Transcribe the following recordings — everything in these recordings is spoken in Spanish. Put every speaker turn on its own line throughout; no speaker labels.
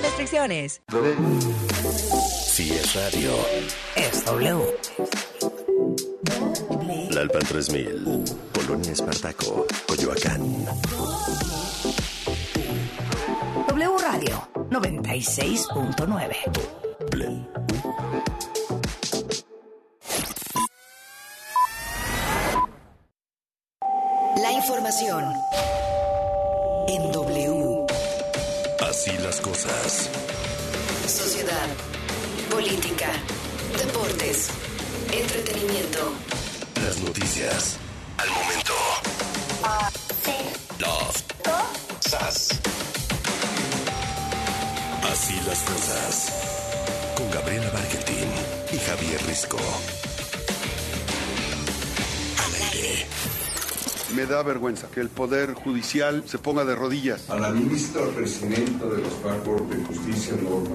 Restricciones.
Si es radio.
Es W.
La Alpan 3000. Polonia Espartaco. Coyoacán.
W Radio 96.9. La información
las cosas.
Sociedad, política, deportes, entretenimiento.
Las noticias. Al momento. Los. Sas. Así las cosas. Con Gabriela Barquetín y Javier Risco.
Me da vergüenza que el Poder Judicial se ponga de rodillas.
a la ministra presidenta de los Corte de Justicia, Norma.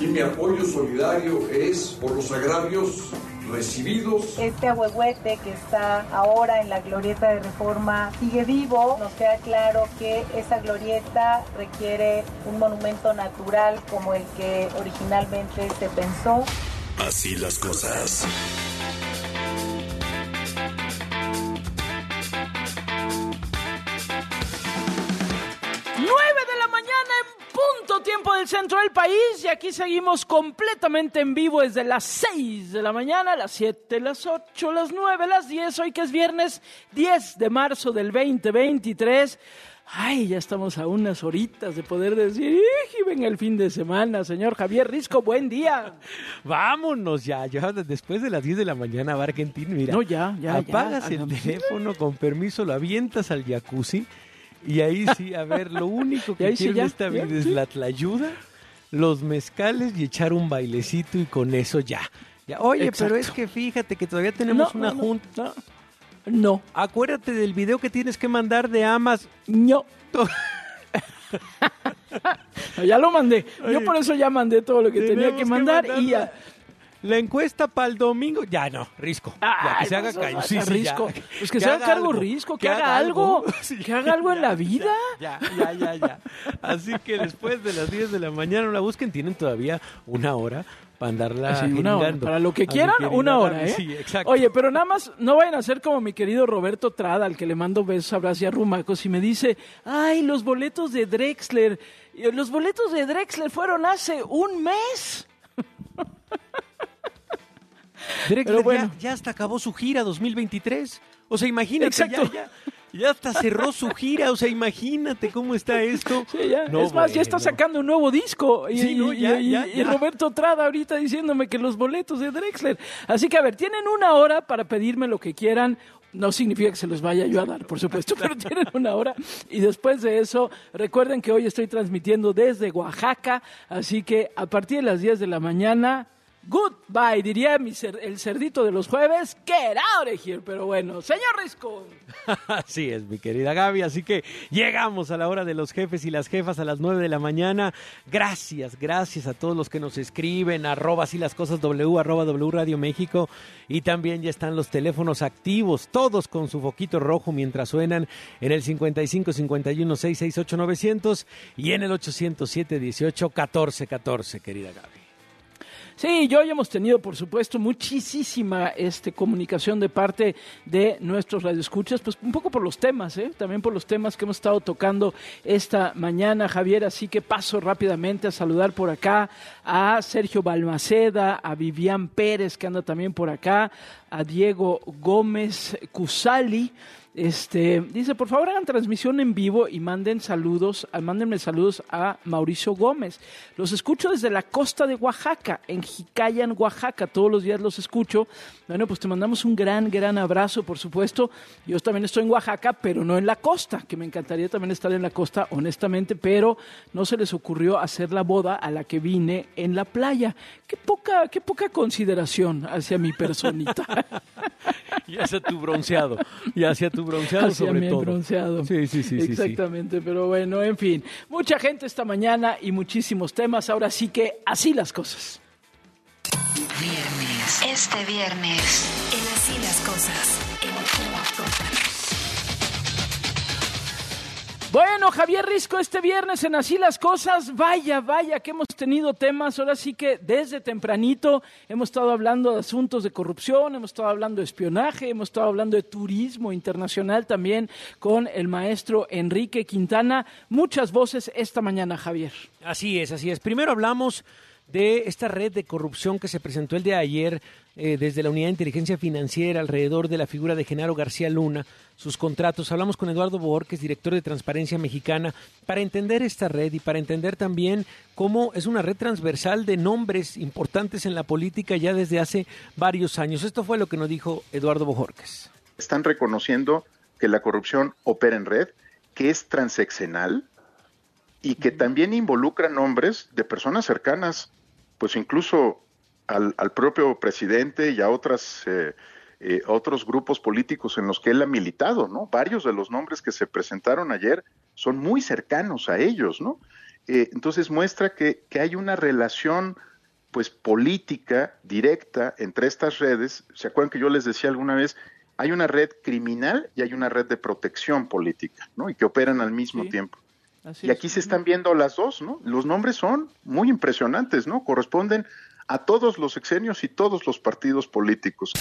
Y mi apoyo solidario es por los agravios recibidos
Este ahuehuete que está ahora en la glorieta de reforma sigue vivo. Nos queda claro que esa glorieta requiere un monumento natural como el que originalmente se pensó.
Así las cosas.
Centro del país y aquí seguimos completamente en vivo desde las 6 de la mañana, las 7, las 8, las 9, las 10, hoy que es viernes 10 de marzo del 2023. Ay, ya estamos a unas horitas de poder decir, "Iji, ven el fin de semana, señor Javier Risco, buen día.
Vámonos ya, ya después de las 10 de la mañana va Argentina, mira.
No, ya, ya, ya,
Apagas el teléfono, con permiso, lo avientas al jacuzzi y ahí sí, a ver, lo único que
ahí sí,
quiero
ya,
en esta vida es la tlayuda, los mezcales y echar un bailecito y con eso ya. Ya, Oye, pero es que fíjate que todavía tenemos
No,
una
no,
junta.
No,
Acuérdate del video que tienes que mandar de Amas.
no. Ya lo mandé. Yo por eso ya mandé todo lo que tenía
Tenemos
que mandar y ya.
La encuesta para el domingo, ya no, Risco. ya
Ay,
que se haga
no seas
callo. Sí, sí, ya.
Risco. Pues que, se haga cargo
algo,
Risco, que, haga algo,
Sí,
que haga algo en
ya,
la vida.
Ya, ya, ya, ya. Así que después de las 10 de la mañana no la busquen, tienen todavía una hora para andarla
Sí, una hora. Para lo que quieran, una hora. ¿eh?
Sí, exacto.
Oye, pero nada más, no vayan a ser como mi querido Roberto Trada, al que le mando besos, abrazos y arrumacos, y me dice, ay, los boletos de Drexler. Y Los boletos de Drexler fueron hace un mes.
Drexler
pero bueno.
ya, ya hasta acabó su gira 2023. O sea, imagínate,
Exacto.
ya, ya, ya hasta cerró su gira. O sea, imagínate cómo está esto.
Sí, ya.
No,
es más, ya está sacando un nuevo disco. Y,
Sí, no,
y- y-. Roberto Trada ahorita diciéndome que los boletos de Drexler. Así que, a ver, tienen una hora para pedirme lo que quieran. No significa que se los vaya yo a dar, por supuesto, pero tienen una hora. Y después de eso, recuerden que hoy estoy transmitiendo desde Oaxaca. Así que a partir de las 10 de la mañana, goodbye, diría el cerdito de los jueves. Get out here. Pero bueno, señor Risco.
Así es, mi querida Gaby. Así que llegamos a la hora de los jefes y las jefas a las 9 de la mañana. Gracias, gracias a todos los que nos escriben, arroba así las cosas W, arroba W Radio México. Y también ya están los teléfonos activos, todos con su foquito rojo mientras suenan en el 55 51 668 900 y en el 807 18 14 14, querida Gaby.
Sí, yo hoy hemos tenido, por supuesto, muchísima este, comunicación de parte de nuestros radioescuchas, pues un poco por los temas, ¿eh? también por los temas que hemos estado tocando esta mañana, Javier. Así que paso rápidamente a saludar por acá a Sergio Balmaceda, a Vivian Pérez, que anda también por acá, a Diego Gómez Cusali. Este, dice, por favor hagan transmisión en vivo y manden saludos, ah, mándenme saludos a Mauricio Gómez. Los escucho desde la costa de Oaxaca, en Jicayan, Oaxaca. Todos los días los escucho. Bueno, pues te mandamos un gran, gran abrazo, por supuesto. Yo también estoy en Oaxaca, pero no en la costa, que me encantaría también estar en la costa, honestamente, pero no se les ocurrió hacer la boda a la que vine en la playa. Qué poca, qué poca consideración hacia mi personita.
Y hacia tu bronceado. Y hacia tu bronceado
hacia
sobre
mi
todo.
bronceado.
Sí, sí, sí. sí, sí.
Exactamente, pero bueno, en fin. Mucha gente esta mañana y muchísimos temas. Ahora sí que así las cosas.
Viernes. Este viernes. En Así las cosas.
Bueno, Javier Risco, este viernes en Así las Cosas, vaya, vaya, que hemos tenido temas, ahora sí que desde tempranito hemos estado hablando de asuntos de corrupción, hemos estado hablando de espionaje, hemos estado hablando de turismo internacional también con el maestro Enrique Quintana. Muchas voces esta mañana, Javier.
Así es, así es. Primero hablamos de esta red de corrupción que se presentó el día de ayer eh, desde la Unidad de Inteligencia Financiera alrededor de la figura de Genaro García Luna, sus contratos. Hablamos con Eduardo Borges, director de Transparencia Mexicana, para entender esta red y para entender también cómo es una red transversal de nombres importantes en la política ya desde hace varios años. Esto fue lo que nos dijo Eduardo Borges.
Están reconociendo que la corrupción opera en red, que es transeccional y que también involucra nombres de personas cercanas pues incluso al, propio presidente y a otras, eh, eh, otros grupos políticos en los que él ha militado, ¿no? Varios de los nombres que se presentaron ayer son muy cercanos a ellos, ¿no? Eh, entonces muestra que, que hay una relación pues política directa entre estas redes. ¿Se acuerdan que yo les decía alguna vez? Hay una red criminal y hay una red de protección política, ¿no? Y que operan al mismo tiempo y aquí se están viendo las dos, ¿no? Los nombres son muy impresionantes, ¿no? Corresponden a todos los exenios y todos los partidos políticos.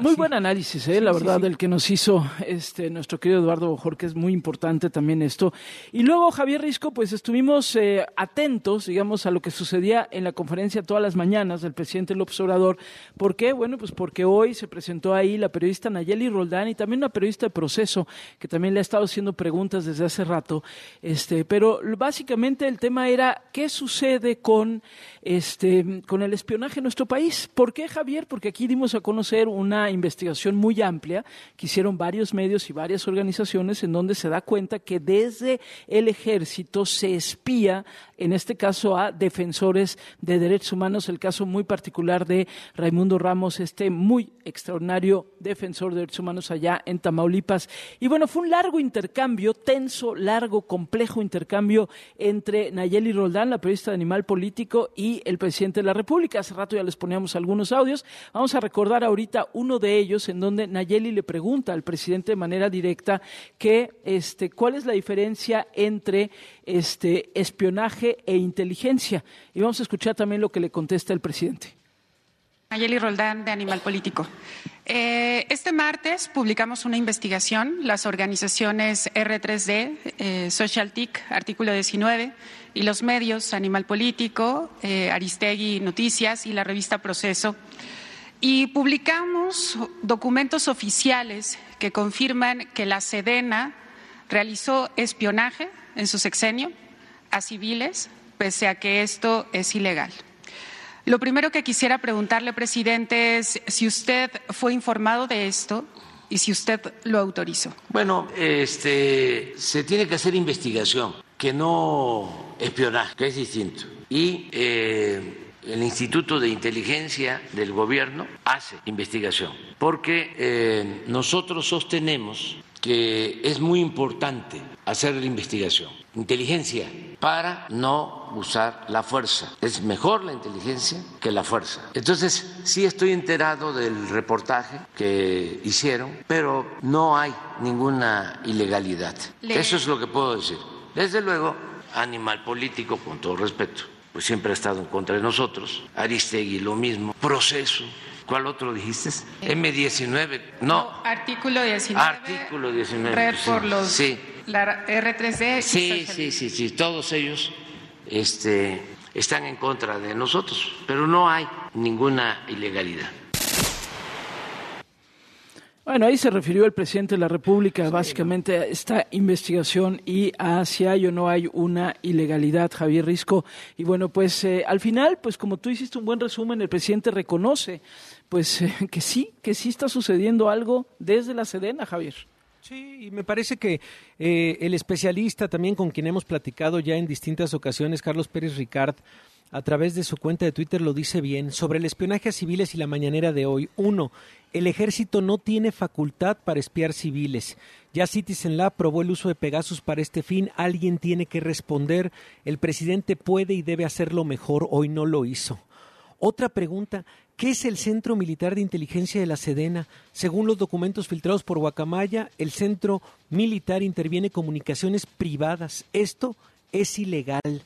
Muy buen análisis, ¿eh? la verdad, del que nos hizo este nuestro querido Eduardo que es muy importante también esto. Y luego, Javier Risco, pues estuvimos eh, atentos, digamos, a lo que sucedía en la conferencia todas las mañanas del presidente López Obrador. ¿Por qué? Bueno, pues porque hoy se presentó ahí la periodista Nayeli Roldán y también una periodista de proceso que también le ha estado haciendo preguntas desde hace rato. Este, pero básicamente el tema era qué sucede con, este, con el espionaje en nuestro país. ¿Por qué, Javier? Porque aquí dimos a conocer una investigación muy amplia que hicieron varios medios y varias organizaciones en donde se da cuenta que desde el ejército se espía, en este caso a defensores de derechos humanos, el caso muy particular de Raimundo Ramos, este muy extraordinario defensor de derechos humanos allá en Tamaulipas. Y bueno, fue un largo intercambio, tenso, largo, complejo intercambio entre Nayeli Roldán, la periodista de Animal Político, y el presidente de la República. Hace rato ya les poníamos algunos audios. Vamos a recordar ahorita uno de ellos en donde Nayeli le pregunta al presidente de manera directa que, este, cuál es la diferencia entre este, espionaje e inteligencia. Y vamos a escuchar también lo que le contesta el presidente.
Nayeli Roldán, de Animal Político. Eh, este martes publicamos una investigación, las organizaciones R3D, eh, SocialTIC, artículo 19, y los medios Animal Político, eh, Aristegui Noticias y la revista Proceso y publicamos documentos oficiales que confirman que la Sedena realizó espionaje en su sexenio a civiles, pese a que esto es ilegal. Lo primero que quisiera preguntarle, presidente, es si usted fue informado de esto y si usted lo autorizó.
Bueno, este, se tiene que hacer investigación, que no espionaje, que es distinto. Y eh, el Instituto de Inteligencia del Gobierno hace investigación, porque eh, nosotros sostenemos que es muy importante hacer la investigación, inteligencia, para no usar la fuerza. Es mejor la inteligencia que la fuerza. Entonces, sí estoy enterado del reportaje que hicieron, pero no hay ninguna ilegalidad. Eso es lo que puedo decir. Desde luego, animal político, con todo respeto pues siempre ha estado en contra de nosotros. Aristegui, lo mismo. Proceso. ¿Cuál otro dijiste? M19. No.
artículo 19.
Artículo 19.
Red por los. Sí. La R3D.
Sí, sí, sí, sí. Todos ellos este, están en contra de nosotros, pero no hay ninguna ilegalidad.
Bueno, ahí se refirió el presidente de la República básicamente a esta investigación y a si hay o no hay una ilegalidad, Javier Risco. Y bueno, pues eh, al final, pues como tú hiciste un buen resumen, el presidente reconoce pues eh, que sí, que sí está sucediendo algo desde la Sedena, Javier.
Sí, y me parece que eh, el especialista también con quien hemos platicado ya en distintas ocasiones, Carlos Pérez Ricard, a través de su cuenta de Twitter lo dice bien sobre el espionaje a civiles y la mañanera de hoy. Uno, el ejército no tiene facultad para espiar civiles. Ya Citizen Lab aprobó el uso de Pegasus para este fin. Alguien tiene que responder. El presidente puede y debe hacerlo mejor. Hoy no lo hizo. Otra pregunta, ¿qué es el Centro Militar de Inteligencia de la Sedena? Según los documentos filtrados por Guacamaya, el Centro Militar interviene comunicaciones privadas. Esto es ilegal.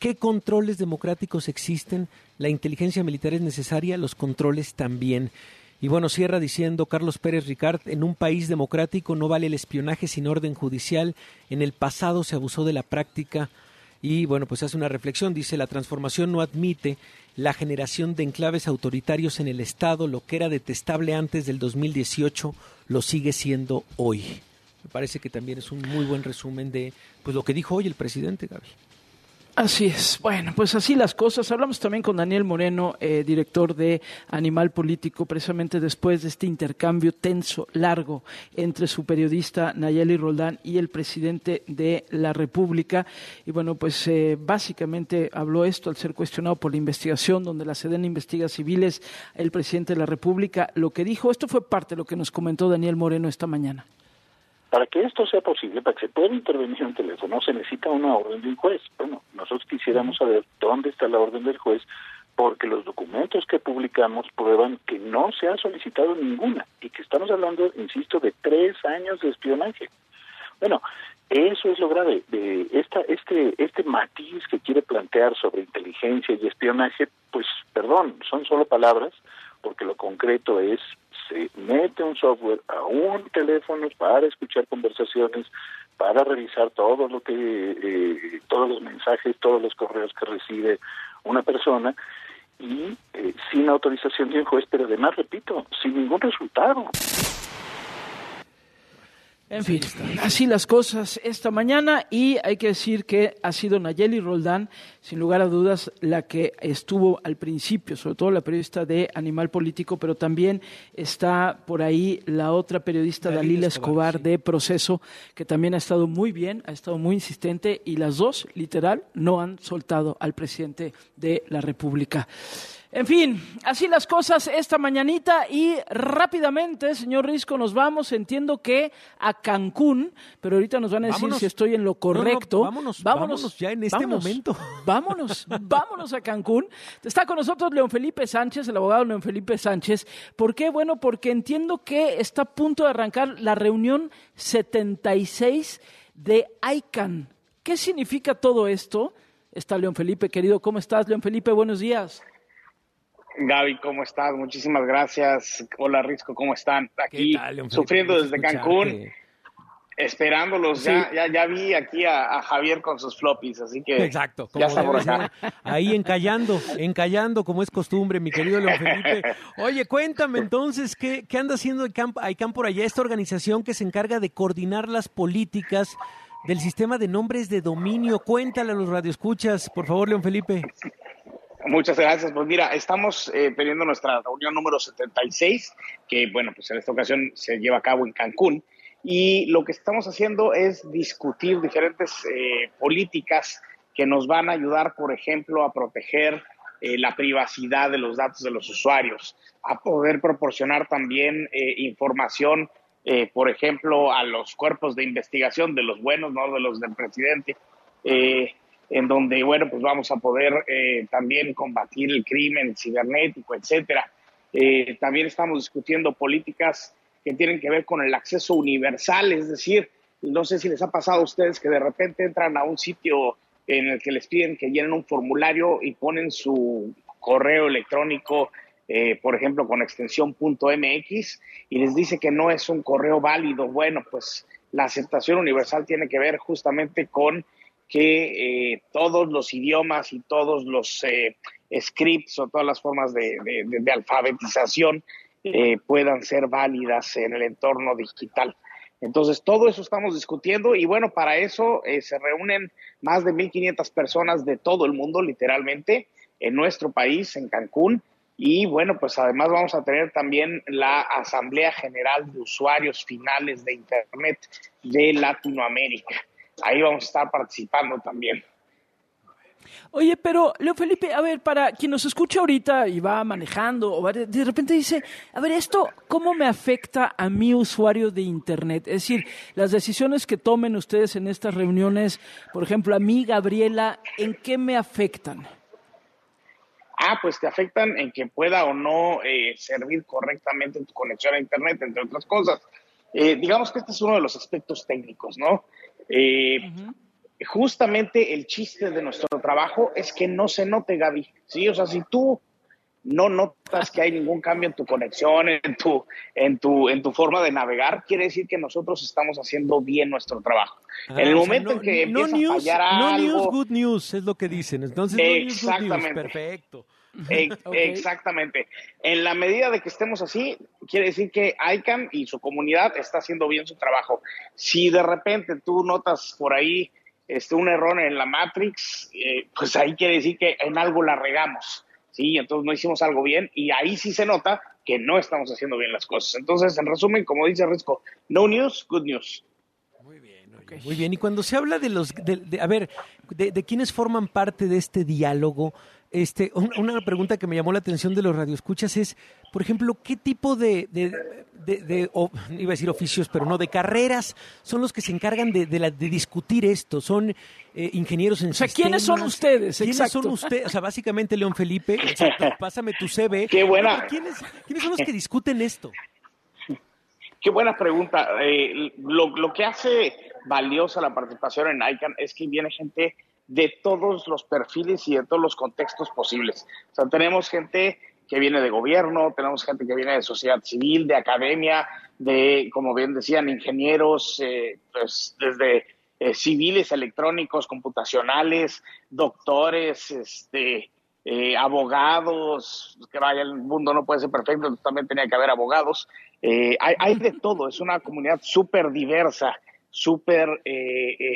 ¿Qué controles democráticos existen? La inteligencia militar es necesaria, los controles también. Y bueno, cierra diciendo Carlos Pérez Ricard, en un país democrático no vale el espionaje sin orden judicial. En el pasado se abusó de la práctica y bueno, pues hace una reflexión, dice, la transformación no admite la generación de enclaves autoritarios en el Estado, lo que era detestable antes del 2018 lo sigue siendo hoy. Me parece que también es un muy buen resumen de pues lo que dijo hoy el presidente Gaby.
Así es. Bueno, pues así las cosas. Hablamos también con Daniel Moreno, eh, director de Animal Político, precisamente después de este intercambio tenso, largo, entre su periodista Nayeli Roldán y el presidente de la República. Y bueno, pues eh, básicamente habló esto al ser cuestionado por la investigación, donde la Sedena investiga civiles, el presidente de la República. Lo que dijo, esto fue parte de lo que nos comentó Daniel Moreno esta mañana.
Para que esto sea posible, para que se pueda intervenir en teléfono, se necesita una orden de un juez. Bueno, nosotros quisiéramos saber dónde está la orden del juez, porque los documentos que publicamos prueban que no se ha solicitado ninguna y que estamos hablando, insisto, de tres años de espionaje. Bueno, eso es lo grave. De esta, este, este matiz que quiere plantear sobre inteligencia y espionaje, pues, perdón, son solo palabras, porque lo concreto es se mete un software a un teléfono para escuchar conversaciones, para revisar todo lo que, eh, todos los mensajes, todos los correos que recibe una persona y eh, sin autorización de un juez, pero además, repito, sin ningún resultado.
En fin, así las cosas esta mañana y hay que decir que ha sido Nayeli Roldán, sin lugar a dudas, la que estuvo al principio, sobre todo la periodista de Animal Político, pero también está por ahí la otra periodista Dalila, Escobar, de Proceso, que también ha estado muy bien, ha estado muy insistente y las dos, literal, no han soltado al presidente de la República. En fin, así las cosas esta mañanita y rápidamente, señor Risco, nos vamos. Entiendo que a Cancún, pero ahorita nos van a decir si estoy en lo correcto.
vámonos, vámonos, ya en este momento.
Vámonos, vámonos a Cancún. Está con nosotros León Felipe Sánchez, el abogado León Felipe Sánchez. ¿Por qué? Bueno, porque entiendo que está a punto de arrancar la reunión 76 de ICANN. ¿Qué significa todo esto? Está León Felipe, querido. ¿Cómo estás, León Felipe? Buenos días.
Gaby, ¿cómo estás? Muchísimas gracias. Hola, Risco, ¿cómo están? Aquí sufriendo desde Cancún, esperándolos. Ya, ya, ya vi aquí a, Javier con sus floppies, así que
Exacto,
ya está por acá.
Ahí encallando, encallando como es costumbre, mi querido León Felipe. Oye, cuéntame entonces, ¿qué, qué anda haciendo ICANN por allá? Esta organización que se encarga de coordinar las políticas del sistema de nombres de dominio. Cuéntale a los radioescuchas, por favor, León Felipe.
Muchas gracias. Pues mira, estamos eh, teniendo nuestra reunión número 76, que bueno, pues en esta ocasión se lleva a cabo en Cancún. Y lo que estamos haciendo es discutir diferentes eh, políticas que nos van a ayudar, por ejemplo, a proteger eh, la privacidad de los datos de los usuarios, a poder proporcionar también información, por ejemplo, a los cuerpos de investigación de los buenos, no de los del presidente en donde, bueno, pues vamos a poder eh, también combatir el crimen cibernético, etcétera. Eh, también estamos discutiendo políticas que tienen que ver con el acceso universal, es decir, no sé si les ha pasado a ustedes que de repente entran a un sitio en el que les piden que llenen un formulario y ponen su correo electrónico, eh, por ejemplo, con extensión .mx y les dice que no es un correo válido. Bueno, pues la aceptación universal tiene que ver justamente con que eh, todos los idiomas y todos los eh, scripts o todas las formas de, alfabetización eh, puedan ser válidas en el entorno digital. Entonces, todo eso estamos discutiendo y bueno, para eso se reúnen más de 1.500 personas de todo el mundo, literalmente, en nuestro país, en Cancún. Y bueno, pues además vamos a tener también la Asamblea General de Usuarios Finales de Internet de Latinoamérica ahí vamos a estar participando también.
Oye, pero Leo Felipe, a ver, para quien nos escucha ahorita y va manejando, o de repente dice, a ver, esto, ¿cómo me afecta a mi usuario de Internet? Es decir, las decisiones que tomen ustedes en estas reuniones, por ejemplo, a mí, Gabriela, ¿en qué me afectan?
Ah, pues te afectan en que pueda o no eh, servir correctamente tu conexión a Internet, entre otras cosas. Eh, digamos que este es uno de los aspectos técnicos, ¿no? Eh, justamente el chiste de nuestro trabajo es que no se note, Gaby, ¿sí? O sea, si tú no notas que hay ningún cambio en tu conexión, en tu, en tu, en tu forma de navegar, quiere decir que nosotros estamos haciendo bien nuestro trabajo.
Ah,
en el
o sea,
momento
no-
en que
no
empieza
news,
a fallar
no
algo,
news, good news, es lo que dicen. Entonces, no news, good news,
Exactamente.
perfecto.
Eh,
Ok.
Exactamente. En la medida de que estemos así, quiere decir que ICANN y su comunidad está haciendo bien su trabajo. Si de repente tú notas por ahí este, un error en la Matrix, eh, pues ahí quiere decir que en algo la regamos. Sí, entonces no hicimos algo bien y ahí sí se nota que no estamos haciendo bien las cosas. Entonces, en resumen, como dice Risco, no news, good news.
Muy bien, y cuando se habla de los, de, de- a ver, de, de quienes forman parte de este diálogo, este, un- una pregunta que me llamó la atención de los radioescuchas es, por ejemplo, ¿qué tipo de, de, de- de- o- iba a decir oficios, pero no, de carreras son los que se encargan de, de, la- de discutir esto? ¿Son eh, ingenieros en
O sea, ¿quiénes son ustedes?
¿Quiénes
Exacto.
son ustedes? O sea, básicamente León Felipe, exacto, pásame tu CV.
Qué buena.
Pero ¿Quiénes, ¿Quiénes son los que discuten esto?
Qué buena pregunta. Eh, lo, lo que hace valiosa la participación en ICANN es que viene gente de todos los perfiles y de todos los contextos posibles. O sea, tenemos gente que viene de gobierno, tenemos gente que viene de sociedad civil, de academia, de, como bien decían, ingenieros, eh, pues desde eh, civiles, electrónicos, computacionales, doctores, este, eh, abogados, que vaya, el mundo no puede ser perfecto, también tenía que haber abogados. Hay, hay de todo, es una comunidad súper diversa, súper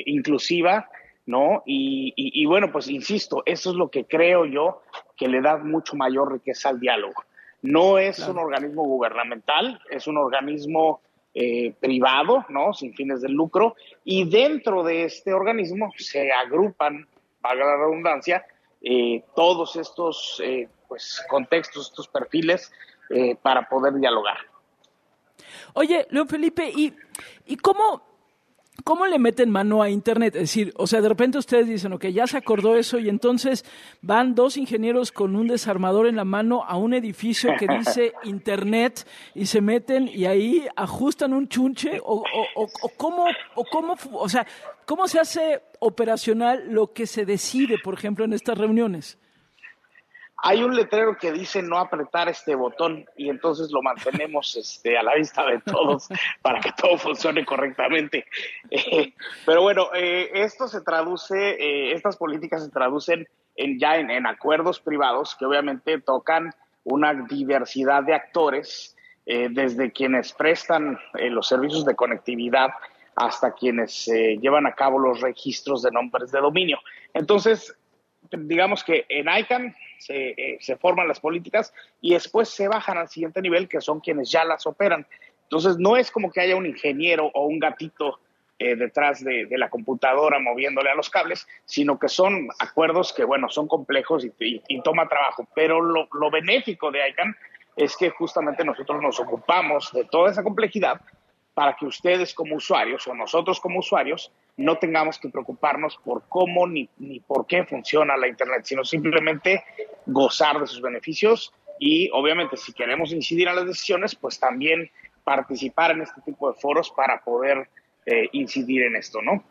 inclusiva, ¿no? Y, y- y bueno, pues insisto, eso es lo que creo yo que le da mucho mayor riqueza al diálogo. No es un organismo gubernamental, es un organismo eh, privado, ¿no? Sin fines de lucro, y dentro de este organismo se agrupan, valga la redundancia, eh, todos estos eh, pues, contextos, estos perfiles eh, para poder dialogar.
Oye, León Felipe, ¿y, y cómo, cómo le meten mano a Internet? Es decir, o sea, de repente ustedes dicen, ok, ya se acordó eso y entonces van dos ingenieros con un desarmador en la mano a un edificio que dice Internet y se meten y ahí ajustan un chunche o, o, o, o cómo, o cómo, o sea, cómo se hace operacional lo que se decide, por ejemplo, en estas reuniones.
Hay un letrero que dice no apretar este botón y entonces lo mantenemos este, a la vista de todos para que todo funcione correctamente. Eh, pero bueno, eh, esto se traduce, eh, estas políticas se traducen en, ya en, en acuerdos privados que obviamente tocan una diversidad de actores, eh, desde quienes prestan los servicios de conectividad hasta quienes llevan a cabo los registros de nombres de dominio. Entonces, digamos que en ICANN se, eh, se forman las políticas y después se bajan al siguiente nivel, que son quienes ya las operan. Entonces, no es como que haya un ingeniero o un gatito eh, detrás de, la computadora moviéndole a los cables, sino que son acuerdos que, bueno, son complejos y toma trabajo. Pero lo, lo benéfico de ICANN es que justamente nosotros nos ocupamos de toda esa complejidad para que ustedes como usuarios o nosotros como usuarios no tengamos que preocuparnos por cómo ni, ni por qué funciona la Internet, sino simplemente gozar de sus beneficios y obviamente si queremos incidir en las decisiones, pues también participar en este tipo de foros para poder eh, incidir en esto, ¿no?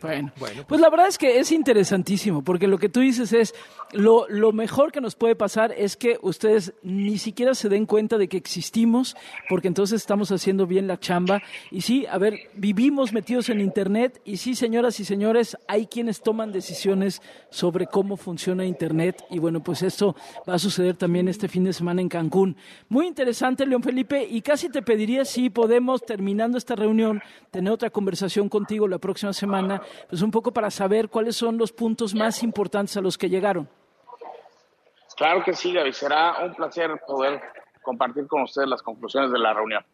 Bueno, pues la verdad es que es interesantísimo, porque lo que tú dices es, lo, lo mejor que nos puede pasar es que ustedes ni siquiera se den cuenta de que existimos, porque entonces estamos haciendo bien la chamba. Y sí, a ver, vivimos metidos en Internet, y sí, señoras y señores, hay quienes toman decisiones sobre cómo funciona Internet, y bueno, pues esto va a suceder también este fin de semana en Cancún. Muy interesante, León Felipe, y casi te pediría si podemos, terminando esta reunión, tener otra conversación contigo la próxima semana, pues un poco para saber cuáles son los puntos más importantes a los que llegaron.
Claro que sí, Gaby, será un placer poder compartir con ustedes las conclusiones de la reunión.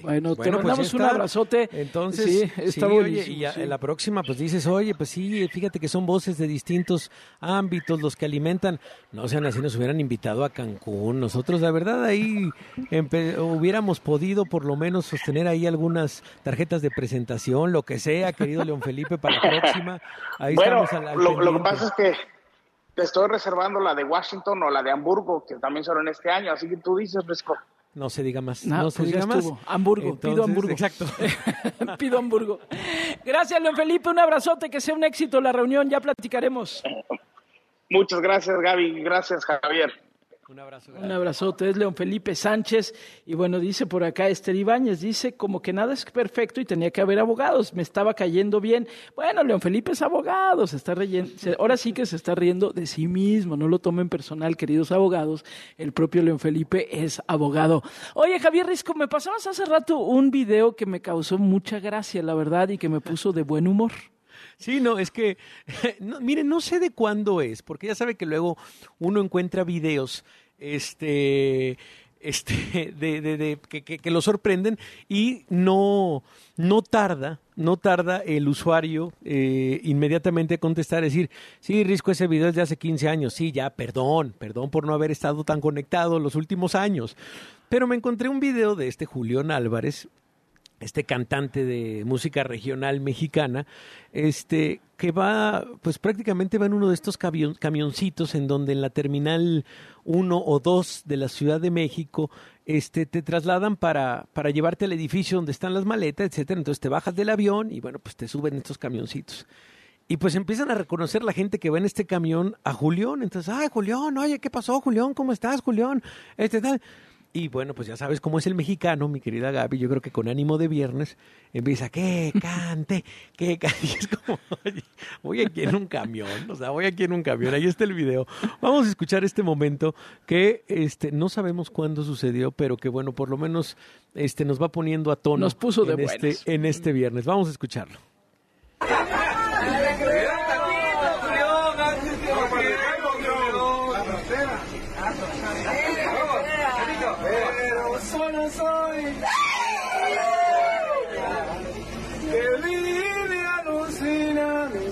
Bueno, te
Bueno, pues
mandamos un abrazote.
Entonces,
sí,
sí,
está
oye,
buenísimo,
y ya
sí.
en la próxima pues dices, oye, pues sí, fíjate que son voces de distintos ámbitos los que alimentan. No sean así, nos hubieran invitado a Cancún. Nosotros, la verdad, ahí hubiéramos podido por lo menos sostener ahí algunas tarjetas de presentación, lo que sea, querido León Felipe, para la próxima. Ahí
bueno,
estamos al, al
lo, lo que pasa es que te estoy reservando la de Washington o la de Hamburgo, que también son en este año. Así que tú dices, Risco.
No se diga más.
No,
No, se
pues
diga más.
Hamburgo, pido
Entonces,
Hamburgo.
Exacto.
Pido Hamburgo. Gracias, León Felipe. Un abrazote, que sea un éxito la reunión. Ya platicaremos.
Muchas gracias, Gaby. Gracias, Javier.
Un abrazo.
Un abrazote, es León Felipe Sánchez. Y bueno, dice por acá Esther Ibáñez, dice como que nada es perfecto y tenía que haber abogados, me estaba cayendo bien. Bueno, León Felipe es abogado, se está reyendo, ahora sí que se está riendo de sí mismo, no lo tomen personal, queridos abogados, el propio León Felipe es abogado. Oye, Javier Risco, me pasabas hace rato un video que me causó mucha gracia, la verdad, y que me puso de buen humor.
Sí, no, es que, no, miren, no sé de cuándo es, porque ya sabe que luego uno encuentra videos, este, este, de, de, de- que, que, que lo sorprenden y no, no tarda, no tarda el usuario eh, inmediatamente a contestar, decir, sí, Risco, ese video es de hace 15 años, sí, ya, perdón, perdón por no haber estado tan conectado los últimos años. Pero me encontré un video de este Julián Álvarez, este cantante de música regional mexicana, este que va, pues prácticamente va en uno de estos camion- camioncitos en donde en la terminal 1 o 2 de la Ciudad de México, este te trasladan para, para llevarte al edificio donde están las maletas, etcétera. Entonces te bajas del avión y bueno, pues te suben estos camioncitos. Y pues empiezan a reconocer la gente que va en este camión a Julián. Entonces, ay, Julián, oye, ¿qué pasó, Julián? ¿Cómo estás, Julián? Este tal. Y bueno, pues ya sabes cómo es el mexicano, mi querida Gaby. Yo creo que con ánimo de viernes empieza, que cante, que cante. Y es como, oye, voy aquí en un camión, o sea, voy aquí en un camión. Ahí está el video. Vamos a escuchar este momento que este no sabemos cuándo sucedió, pero que bueno, por lo menos este nos va poniendo a tono.
Nos puso de
en este, en este viernes. Vamos a escucharlo.
Pero solo soy que vive alucinando.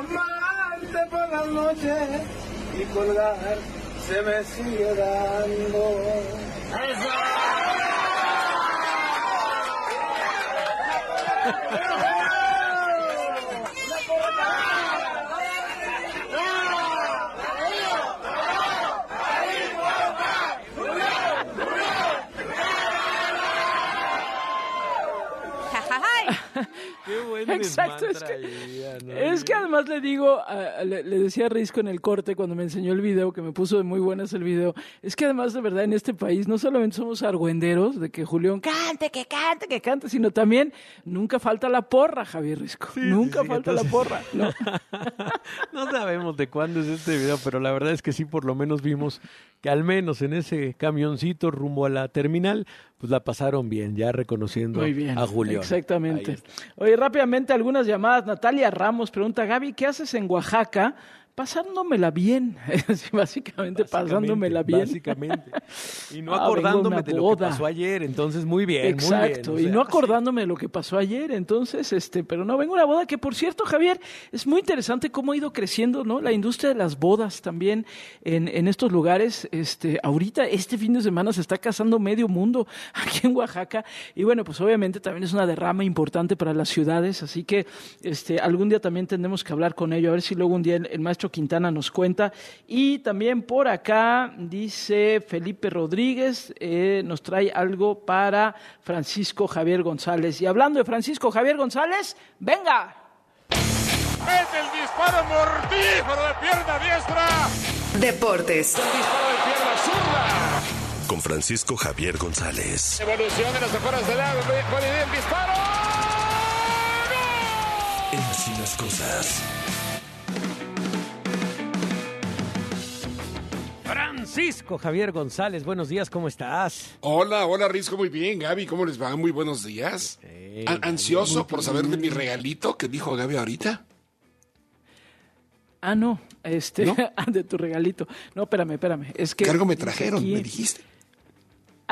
Eso llamarte por la noche y colgar se me sigue dando.
Qué buen
Exacto, es que,
traía, ¿no?
es que además le digo, a- le, le decía a Risco en el corte cuando me enseñó el video, que me puso de muy buenas el video, es que además de verdad en este país no solamente somos argüenderos de que Julián cante, que cante, que cante, sino también nunca falta la porra, Javier Risco, nunca
sí,
falta
entonces-
la porra. ¿no?
No sabemos de cuándo es este video, pero la verdad es que sí, por lo menos vimos que al menos en ese camioncito rumbo a la terminal, pues la pasaron bien, ya reconociendo
Muy bien.
a Julio.
Exactamente. Oye, rápidamente algunas llamadas. Natalia Ramos pregunta, Gaby, ¿qué haces en Oaxaca? Pasándomela bien. Básicamente, pasándomela bien.
Básicamente. Y no
Ah,
acordándome de lo que pasó ayer, entonces muy bien,
Exacto,
muy bien. o
y no acordándome de lo que pasó ayer, entonces, este, pero no, vengo a una boda que, por cierto, Javier, es muy interesante cómo ha ido creciendo, ¿no? La industria de las bodas también en, en estos lugares, este, ahorita, este fin de semana se está casando medio mundo aquí en Oaxaca, y bueno, pues obviamente también es una derrama importante para las ciudades, así que, este, algún día también tendremos que hablar con ello, a ver si luego un día el, el maestro Quintana nos cuenta, y también por acá dice Felipe Rodríguez, eh, nos trae algo para Francisco Javier González. Y hablando de Francisco Javier González, venga.
¡Es el disparo mortífero de pierna diestra!
Deportes.
¡El disparo de pierna zurda!
Con Francisco Javier González.
Evolución de las afueras del ir el disparo.
En Así las cosas.
Francisco Javier González, buenos días, ¿cómo estás?
Hola, hola Risco, muy bien. Gaby, ¿cómo les va? Muy buenos días. An- ansioso por saber de mi regalito que dijo Gaby ahorita.
Ah, no, este,
¿No?
ah, de tu regalito. No, espérame, espérame. Es que
¿Qué algo me trajeron? Me dijiste.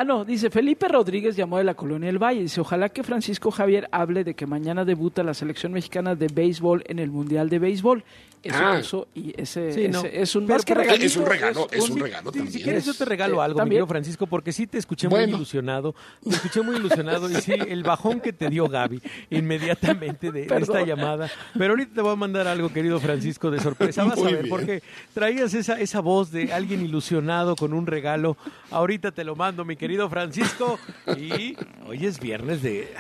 Ah, no, dice Felipe Rodríguez llamó de la Colonia del Valle. Dice, ojalá que Francisco Javier hable de que mañana debuta la selección mexicana de béisbol en el Mundial de Béisbol. Eso
Ah.
puso, y ese,
Sí, no.
ese es un más que
por-
regalito,
Es un regalo, es un regalo
sí,
también.
Si quieres, yo te regalo
Sí,
algo, mi querido Francisco, porque sí te escuché muy ilusionado. Te escuché muy ilusionado y sí, el bajón que te dio Gaby inmediatamente de, esta llamada. Pero ahorita te voy a mandar algo, querido Francisco, de sorpresa. Vas a ver,
bien.
porque traías esa, esa voz de alguien ilusionado con un regalo. Ahorita te lo mando, mi querido Francisco. Y hoy es viernes de,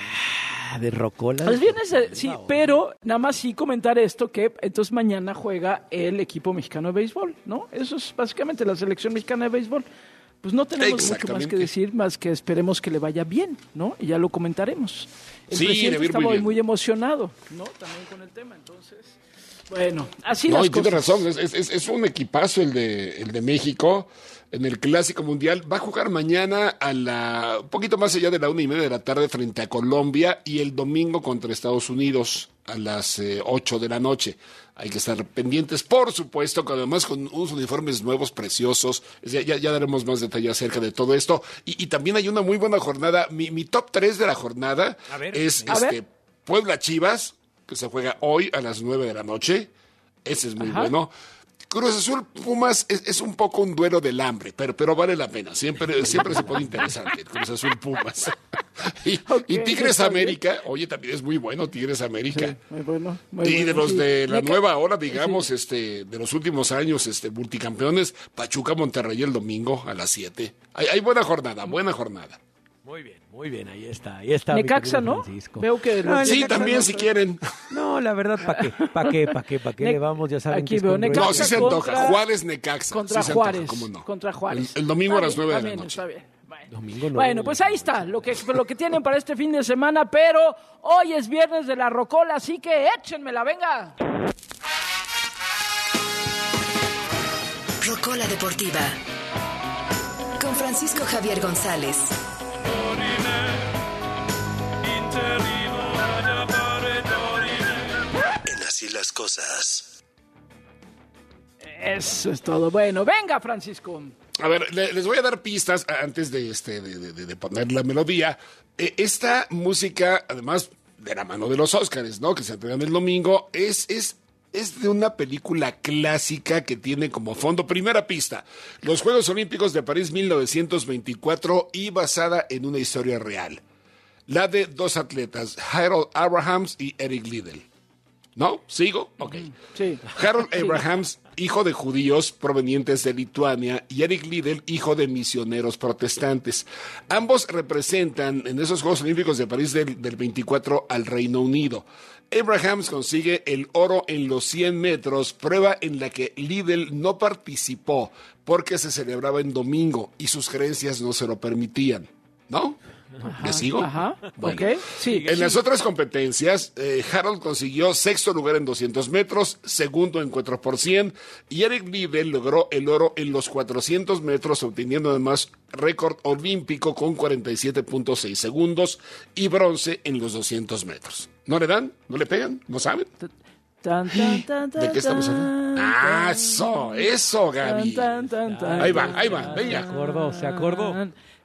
ah, de rocola.
Es viernes, sí, pero nada más sí comentar esto, que entonces mañana juega el equipo mexicano de béisbol, ¿no? Eso es básicamente la selección mexicana de béisbol. Pues no tenemos mucho más que decir, más que esperemos que le vaya bien, ¿no? Y ya lo comentaremos. El
Sí,
presidente está
muy
muy emocionado, ¿no? También con el tema, entonces... Bueno, así
No,
las
y tiene razón, es, es- es- es un equipazo el de, el de México en el Clásico Mundial. Va a jugar mañana a la, un poquito más allá de la una y media de la tarde frente a Colombia y el domingo contra Estados Unidos a las eh, ocho de la noche. Hay que estar pendientes, por supuesto, que además con unos uniformes nuevos, preciosos. Ya, ya, ya daremos más detalle acerca de todo esto. Y, y también hay una muy buena jornada. Mi, mi top 3 de la jornada
A ver.
es
A
este,
ver.
Puebla Chivas, que se juega hoy a las 9 de la noche. Ese es muy
Ajá.
bueno. Cruz Azul Pumas es, es un poco un duelo del hambre, pero, pero vale la pena. Siempre, siempre se pone interesante. Cruz Azul Pumas. y, Tigres
bien.
América, oye, también es muy bueno Tigres América.
Muy bueno, muy
Y de
bueno,
los
sí.
de la
Me
nueva hora, digamos, este, de los últimos años, este, multicampeones, Pachuca Monterrey el domingo a las 7. Hay, hay buena jornada, buena jornada.
Muy bien, muy bien, ahí está. Ahí está
Necaxa, ¿no?
Francisco.
Veo que...
No,
Sí,
Necaxa
también
no,
si quieren.
No, la verdad, ¿para qué? ¿Para qué? ¿Para qué? ¿Para qué
Ne-
le vamos? Ya saben
aquí
que es
veo
con
Necaxa
No, sí se
contra-
antoja. Juárez Necaxa.
Contra
sí antoja,
Juárez.
¿cómo no?
Contra Juárez.
El, el domingo a las
bien,
9 de la noche.
está bien. Bueno.
Domingo nueve
Bueno, pues ahí está lo que, lo que tienen para este fin de semana, pero hoy es viernes de la rocola, así que échenmela, venga.
Rocola Deportiva. Con Francisco Javier González.
Así las cosas.
Eso es todo. Bueno, venga, Francisco.
A ver, le- les voy a dar pistas antes de, este, de, de- de poner la melodía. Eh, esta música, además de la mano de los Óscares, ¿no? Que se entregan el domingo, es, es, es de una película clásica que tiene como fondo, primera pista, los Juegos Olímpicos de París 1924 y basada en una historia real. La de dos atletas, Harold Abrahams y Eric Liddell. ¿No? ¿Sigo? Ok.
Sí.
Harold Abrahams, hijo de judíos provenientes de Lituania, y Eric Liddell, hijo de misioneros protestantes. Ambos representan en esos Juegos Olímpicos de París del, del 24 al Reino Unido. Abrahams consigue el oro en los 100 metros, prueba en la que Liddell no participó porque se celebraba en domingo y sus creencias no se lo permitían. ¿No? ¿Me sigo?
Ajá,
Bueno.
ok. Sí.
En las otras competencias, eh, Harold consiguió sexto lugar en 200 metros, segundo en 4 por 100, y Eric Liddell logró el oro en los 400 metros, obteniendo además récord olímpico con 47.6 segundos y bronce en los 200 metros. ¿No le dan? ¿No le pegan? ¿No saben?
Tan, tan, tan,
¿De qué estamos hablando? Ah, eso, eso, Gaby.
tan, tan, tan,
Ahí va, ahí va, venga.
Se acordó, se acordó.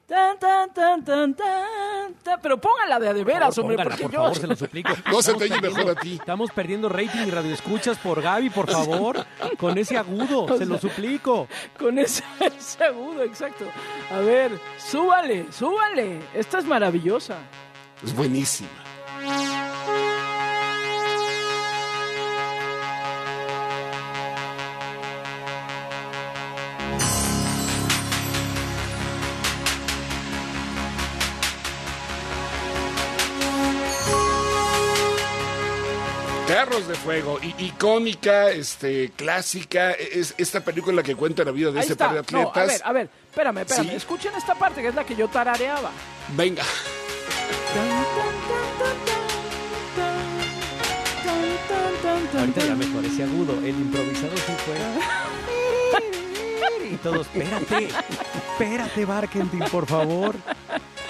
Tan, tan, tan, tan, tan, tan. Pero póngala de a de veras, hombre,
Póngala,
porque
por
yo...
favor, se lo suplico.
No se te oye mejor a ti.
Estamos perdiendo rating y radioescuchas por Gaby, por favor. Con ese agudo, se lo suplico.
Con ese, ese agudo, exacto. A ver, súbale, súbale. Esta es maravillosa.
Es buenísima. Carros de Fuego, i- icónica, este, clásica, es esta película que cuenta la vida de
Ahí está.
par de
No, a
atletas.
ver, a ver, espérame, espérame.
Sí.
Escuchen esta parte que es la que yo tarareaba.
Venga.
Ahorita ya mejor ese agudo. El improvisador sí fue. Y todos, espérate, espérate, Barkentin, por favor.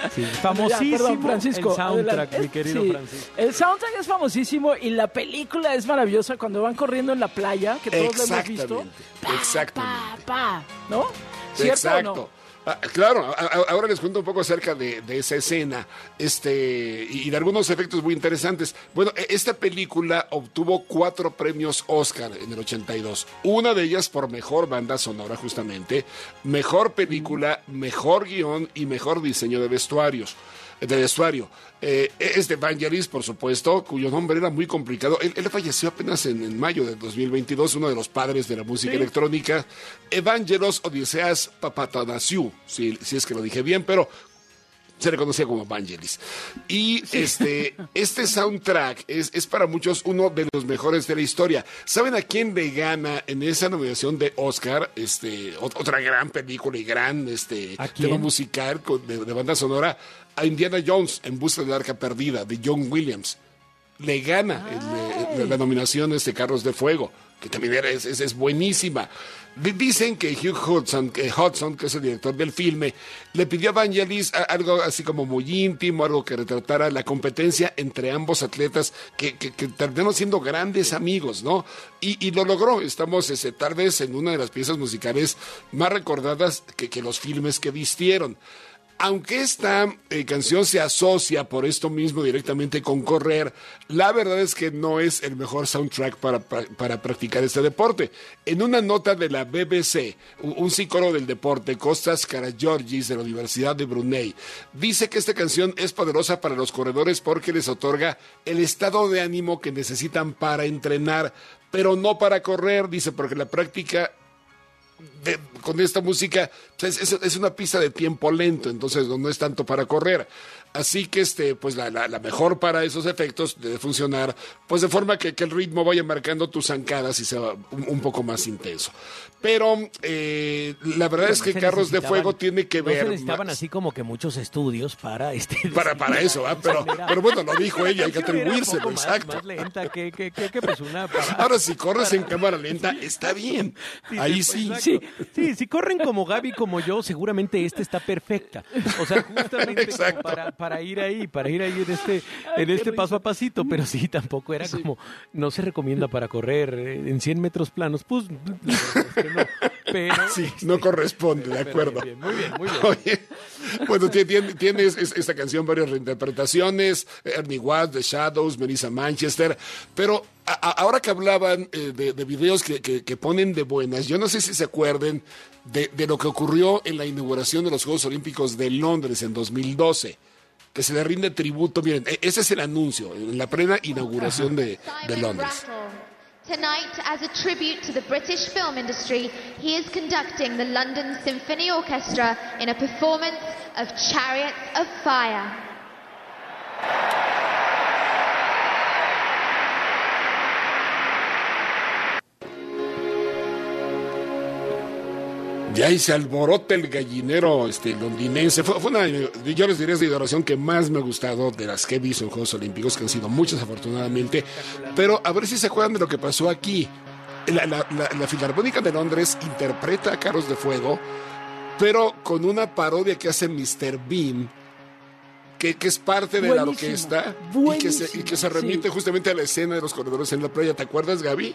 Sí, famosísimo
Ya, perdón, Francisco,
el soundtrack,
adelante.
mi querido
Sí,
Francisco.
El soundtrack es famosísimo y la película es maravillosa cuando van corriendo en la playa, que todos lo hemos visto.
Exactamente. Exactamente.
Pa, pa, ¿no? ¿Cierto o
Exacto.
no?
Ah, claro, ahora les cuento un poco acerca de, de esa escena este, y de algunos efectos muy interesantes. Bueno, e- esta película obtuvo cuatro premios Oscar en el 82. Una de ellas por mejor banda sonora, justamente, mejor película, mejor guion y mejor diseño de vestuarios. De vestuario. Eh, es de Vangelis, por supuesto, cuyo nombre era muy complicado. Él, él falleció apenas en, en mayo de 2022, uno de los padres de la música
Sí.
electrónica. Evangelos Odiseas Papatanasiu, si, si es que lo dije bien, pero se le conocía como Vangelis. Y este, este soundtrack es, es para muchos uno de los mejores de la historia. ¿Saben a quién le gana en esa nominación de Oscar? Este, ot- otra gran película y gran este, tema musical con- de, de banda sonora a Indiana Jones en busca del arca perdida de John Williams. Le gana el, eh, la nominación este Carros de Fuego, que también era- es, es- buenísima. Di- Dicen que Hugh Hudson, que Hudson, que es el director del filme, le pidió a Vangelis algo así como muy íntimo, algo que retratara la competencia entre ambos atletas que, que, que terminaron siendo grandes amigos, ¿no? Y, y lo logró. Estamos ese, tal vez en una de las piezas musicales más recordadas que, que los filmes que vistieron. Aunque esta eh, canción se asocia por esto mismo directamente con correr, la verdad es que no es el mejor soundtrack para, para, practicar este deporte. En una nota de la BBC, un, un psicólogo del deporte, Costas Karagiorgis de la Universidad de Brunei, dice que esta canción es poderosa para los corredores porque les otorga el estado de ánimo que necesitan para entrenar, pero no para correr, dice, porque la práctica de- con esta música pues, es, una pista de tiempo lento, entonces no es tanto para correr. Así que este, pues la, la- la mejor para esos efectos debe funcionar, pues de forma que, que el ritmo vaya marcando tus zancadas y sea un, un poco más intenso. Pero eh, la verdad es que Carros de Fuego tiene que
no
ver
se necesitaban
más-
así como que muchos estudios para este.
para, para eso, ¿ah? pero, pero bueno, lo dijo ella, hay que atribuírselo, exacto.
Más lenta que, que, que, pues, una para-
Ahora, si corres en cámara lenta, está bien. Ahí sí.
Sí, sí, si corren como Gaby como yo, seguramente esta está perfecta. O sea, justamente como para, para ir ahí, para ir ahí en este, en este paso a pasito, pero sí, tampoco era como, no se recomienda para correr eh, en 100 metros planos, pues, la verdad es que no. Pero,
Sí, no corresponde, de acuerdo.
bien, muy bien, muy bien.
Oye, bueno, ti- tiene, tienes es- esta canción varias reinterpretaciones, Ernie Watts, The Shadows, Melissa Manchester, pero a- ahora que hablaban eh, de, de videos que, que- que ponen de buenas, yo no sé si se acuerden de, de lo que ocurrió en la inauguración de los Juegos Olímpicos de Londres en 2012, que se le rinde tributo, miren, e- ese es el anuncio, en la plena inauguración de, de Londres.
Tonight, as a tribute to the British film industry, he is conducting the London Symphony Orchestra in a performance of Chariots of Fire.
Y ahí se alborota el gallinero este, londinense. Fue, fue una, yo les diría, es la inauguración que más me ha gustado de las que he visto en Juegos Olímpicos, que han sido muchas afortunadamente. Pero a ver si se acuerdan de lo que pasó aquí. La, la- la- la Filarmónica de Londres interpreta a Carros de Fuego, pero con una parodia que hace Mr. Bean, que, que es parte de la orquesta y que, se, y que se remite
sí.
justamente a la escena de los corredores en la playa. ¿Te acuerdas, Gaby?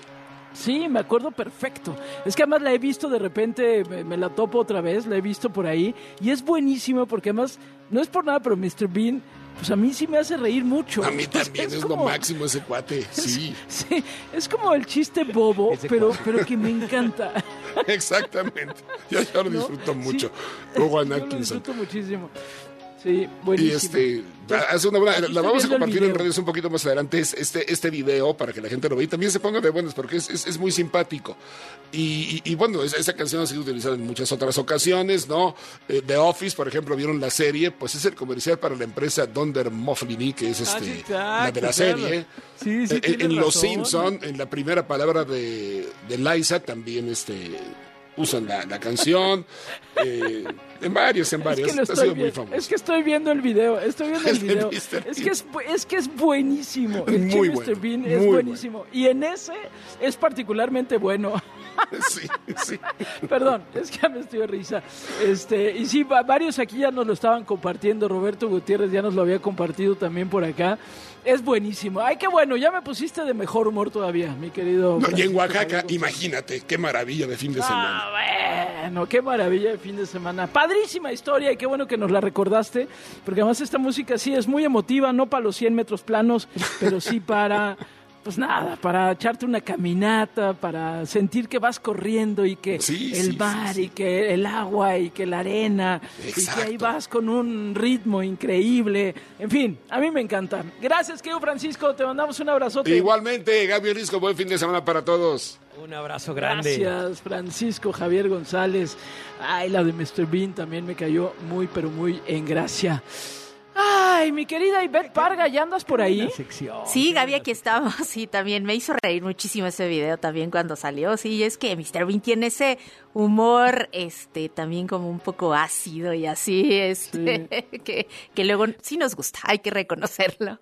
Sí, me acuerdo perfecto. Es que además la he visto de repente, me, me la topo otra vez, la he visto por ahí. Y es buenísimo porque además, no es por nada, pero Mr. Bean, pues a mí sí me hace reír mucho.
A mí también es, lo
como-
máximo ese cuate, sí.
Sí, es como el chiste bobo, pero, pero que me encanta.
Exactamente. Yo, yo lo disfruto mucho.
Yo lo disfruto muchísimo. Sí,
Y
buenísimo.
este,
Pues,
hace una buena- la vamos a compartir en redes un poquito más adelante, es este, este video para que la gente lo vea y también se ponga de buenas porque es, es- es muy simpático. Y, y- y bueno, es- esa canción ha sido utilizada en muchas otras ocasiones, ¿no? Eh, The Office, por ejemplo, vieron la serie, pues es el comercial para la empresa Dunder Mifflin, que es
Ah,
este, la de la serie.
Sí, sí,
Eh, en Los. Simpson, en la primera palabra de, de Liza, también este, usan la, la canción. eh, en varios, en
Es
varios.
que, lo
ha sido muy famoso.
es que estoy viendo el video, estoy viendo el
El de
video. Es que es, es que es buenísimo. El
Muy
Mr.
bueno,
Bean es
muy
buenísimo. Y en ese es particularmente bueno.
Sí, sí.
Perdón, es que me estoy de risa. Este, y sí, va- varios aquí ya nos lo estaban compartiendo. Roberto Gutiérrez ya nos lo había compartido también por acá. Es buenísimo. Ay, qué bueno, ya me pusiste de mejor humor todavía, mi querido.
No, y en Oaxaca, imagínate, qué maravilla de fin de semana.
Ah, bueno, qué maravilla de fin de semana. Padrísima historia y qué bueno que nos la recordaste, porque además esta música sí es muy emotiva, no para los 100 metros planos, pero sí para, pues nada, para echarte una caminata, para sentir que vas corriendo y que
Sí,
el
sí,
mar y que el agua y que la arena y que ahí vas con un ritmo increíble. En fin, a mí me encanta. Gracias, querido Francisco, te mandamos un abrazote.
Igualmente, Gaby Risco, buen fin de semana para todos.
Un abrazo grande.
Gracias, Francisco Javier González. Ay, la de Mr. Bean también me cayó muy, pero muy en gracia. Ay, mi querida Ivette Parga, ¿ya andas por ahí?
Sí, Gaby, aquí estamos. Sí, también me hizo reír muchísimo ese video también cuando salió. Sí, es que Mr. Bean tiene ese humor, este, también como un poco ácido y así, este, que, que luego sí nos gusta, hay que reconocerlo.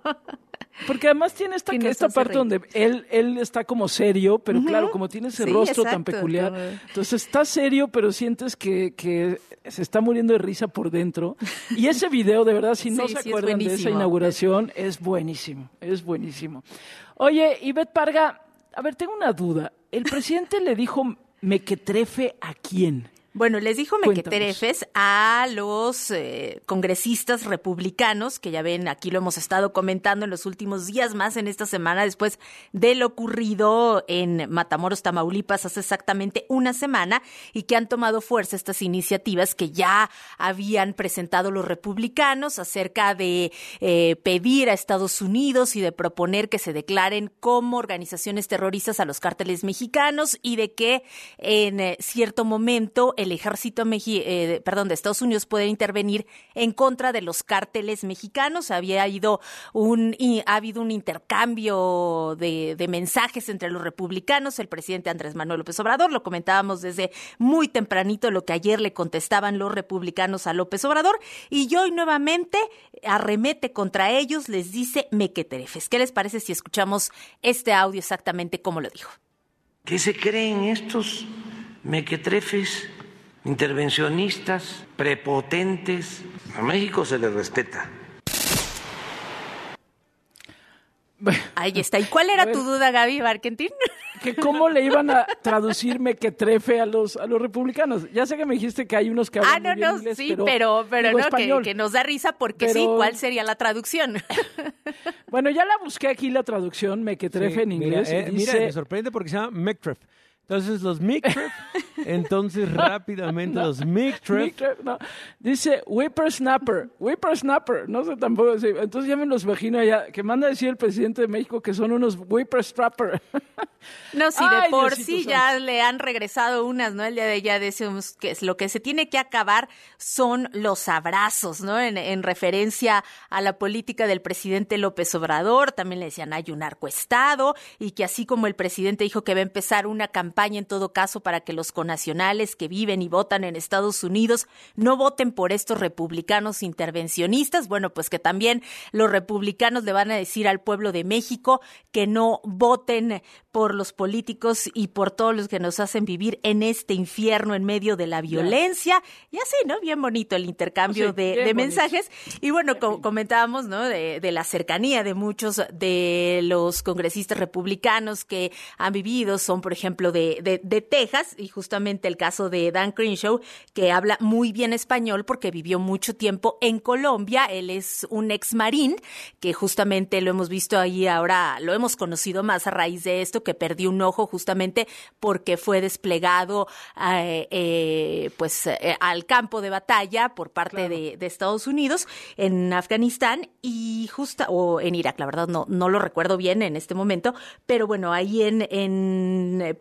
Porque además tiene esta, esta parte
reír.
donde él, él está como serio, pero claro, como tiene ese
Sí,
rostro tan peculiar. Entonces está serio, pero sientes que, que se está muriendo de risa por dentro. Y ese video, de verdad, si no
Sí,
se
sí, es
acuerdan de esa inauguración, es buenísimo, es buenísimo. Oye, Ivette Parga, a ver, tengo una duda. ¿El presidente le dijo mequetrefe a quién?
Bueno, les dijo
Cuéntanos.
mequetrefes a los eh, congresistas republicanos, que ya ven, aquí lo hemos estado comentando en los últimos días, más en esta semana, después de lo ocurrido en Matamoros, Tamaulipas, hace exactamente una semana, y que han tomado fuerza estas iniciativas que ya habían presentado los republicanos acerca de eh, pedir a Estados Unidos y de proponer que se declaren como organizaciones terroristas a los cárteles mexicanos y de que en eh, cierto momento el ejército mexi- eh, perdón, de Estados Unidos puede intervenir en contra de los cárteles mexicanos. Había ido un, y ha habido un intercambio de, mensajes entre los republicanos, el presidente Andrés Manuel López Obrador, lo comentábamos desde muy tempranito lo que ayer le contestaban los republicanos a López Obrador, y hoy nuevamente arremete contra ellos, les dice mequetrefes. ¿Qué les parece si escuchamos este audio exactamente como lo dijo?
¿Qué se creen estos mequetrefes, intervencionistas, prepotentes? A México se le respeta.
Ahí está. ¿Y cuál era tu duda, Gaby Barkentin?
que cómo le iban a traducir mequetrefe a los, a los republicanos. Ya sé que me dijiste que hay unos que hablan
Ah, no, no,
inglés,
sí, pero, pero, no, que, que nos da risa porque sí, ¿cuál sería la traducción?
Bueno, ya la busqué aquí la traducción, mequetrefe
Sí,
en inglés.
Mira, eh, mira,
dice-
me sorprende porque se llama McTref. Entonces los McTref, entonces rápidamente
No.
los.
Mick- no, dice whippersnapper, whippersnapper, no sé tampoco, sí, entonces ya me los imagino allá, que manda a decir el presidente de México que son unos whipperstrapper.
No, sí,
Ay,
de por
Diosito
sí ya le han regresado unas, ¿no? El día de ella decimos que es- lo que se tiene que acabar son los abrazos, ¿no? En, en referencia a la política del presidente López Obrador, también le decían hay un narcoestado y que así como el presidente dijo que va a empezar una campaña en todo caso para que los conacionales que viven y votan en Estados Unidos no voten por estos republicanos intervencionistas, bueno, pues que también los republicanos le van a decir al pueblo de México que no voten por los políticos y por todos los que nos hacen vivir en este infierno en medio de la violencia. Y así, ¿no? Bien bonito el intercambio
Sí,
de, mensajes. Y bueno, como comentábamos, ¿no? De, de la cercanía de muchos de los congresistas republicanos que han vivido, son, por ejemplo, de, de, de Texas, y justamente el caso de Dan Crenshaw, que habla muy bien español porque vivió mucho tiempo en Colombia. Él es un ex marín, que justamente lo hemos visto ahí ahora, lo hemos conocido más a raíz de esto, que perdió un ojo justamente porque fue desplegado eh, eh, pues eh, al campo de batalla por parte de, de Estados Unidos en Afganistán y justa o en Irak, la verdad no no lo recuerdo bien en este momento, pero bueno, ahí en, en eh,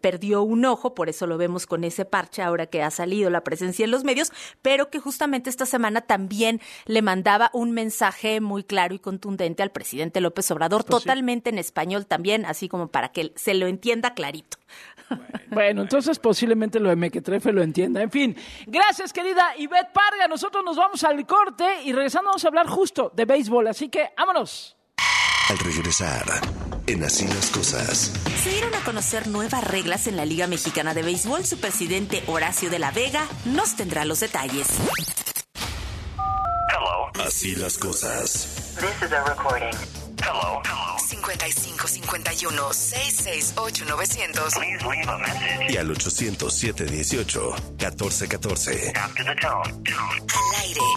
un ojo, por eso lo vemos con ese parche ahora que ha salido la presencia en los medios, pero que justamente esta semana también le mandaba un mensaje muy claro y contundente al presidente López Obrador,
Pues sí.
totalmente en español también, así como para que se lo entienda clarito.
Bueno, entonces posiblemente lo de Mequetrefe lo entienda. En fin, gracias querida Ivette Parga. Nosotros nos vamos al corte y regresando vamos a hablar justo de béisbol. Así que vámonos.
Al regresar, en Así las Cosas.
Se dieron a conocer nuevas reglas en la Liga Mexicana de Béisbol. Su presidente Horacio de la Vega nos tendrá los detalles.
Así las cosas.
This is a recording. Hello. 55 51 668 900. Please leave a message.
Y al 807 18 14 14.
After the tone. Al aire.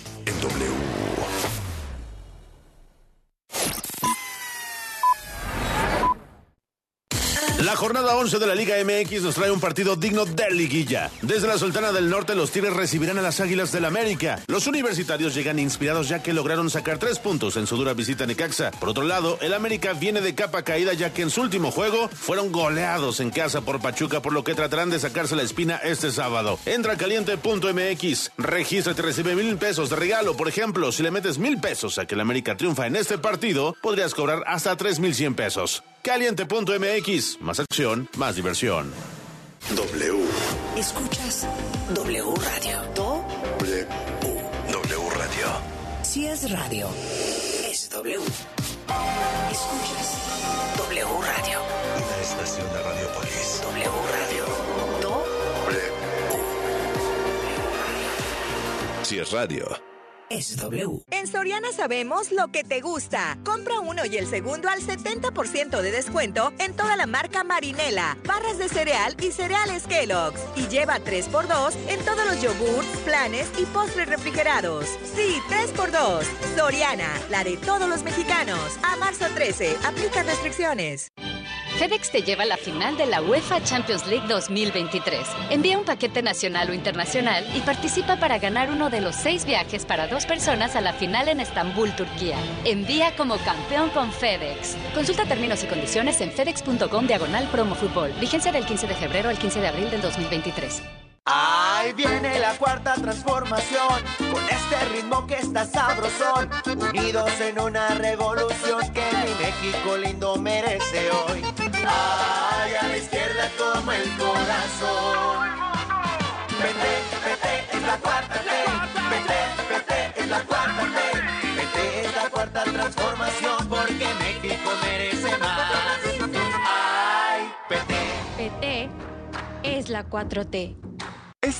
La jornada 11 de la Liga MX nos trae un partido digno de liguilla. Desde la Sultana del Norte, los Tigres recibirán a las Águilas del América. Los universitarios llegan inspirados ya que lograron sacar tres puntos en su dura visita a Necaxa. Por otro lado, el América viene de capa caída ya que en su último juego fueron goleados en casa por Pachuca, por lo que tratarán de sacarse la espina este sábado. Entra caliente.mx, regístrate y recibe mil pesos de regalo. Por ejemplo, si le metes mil pesos a que el América triunfa en este partido, podrías cobrar hasta tres mil cien pesos. Caliente.mx, más acción, más diversión.
W.
Escuchas W Radio. Do
W. W Radio.
Si es radio, es W. Escuchas W Radio.
Una estación de Radiopolis.
W Radio. Do
Si es radio.
Es W.
En Soriana sabemos lo que te gusta. Compra uno y el segundo al 70% de descuento en toda la marca Marinela, barras de cereal y cereales Kellogg's. Y lleva 3x2 en todos los yogurts, planes y postres refrigerados. Sí, 3x2. Soriana, la de todos los mexicanos. A marzo 13, aplica restricciones.
FedEx te lleva a la final de la UEFA Champions League 2023. Envía un paquete nacional o internacional y participa para ganar uno de los seis viajes para dos personas a la final en Estambul, Turquía. Envía como campeón con FedEx. Consulta términos y condiciones en fedex.com diagonal promo fútbol. Vigencia del 15 de febrero al 15 de abril del 2023.
Ahí viene la cuarta transformación, con este ritmo que está sabrosón, unidos en una revolución que mi México lindo merece hoy. Ay, a la izquierda como el corazón. Vete, vete, es la cuarta ley. Vete, vete, es la cuarta ley. Vete, es la cuarta transformación, porque México merece más. Ay, vete.
PT es la 4T.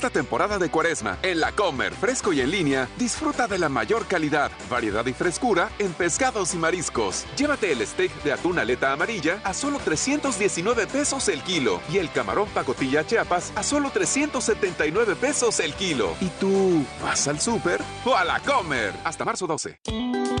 Esta temporada de cuaresma, en la Comer, fresco y en línea, disfruta de la mayor calidad, variedad y frescura en pescados y mariscos. Llévate el steak de atún aleta amarilla a solo 319 pesos el kilo y el camarón pacotilla chiapas a solo 379 pesos el kilo. ¿Y tú vas al súper o a la Comer? Hasta marzo 12.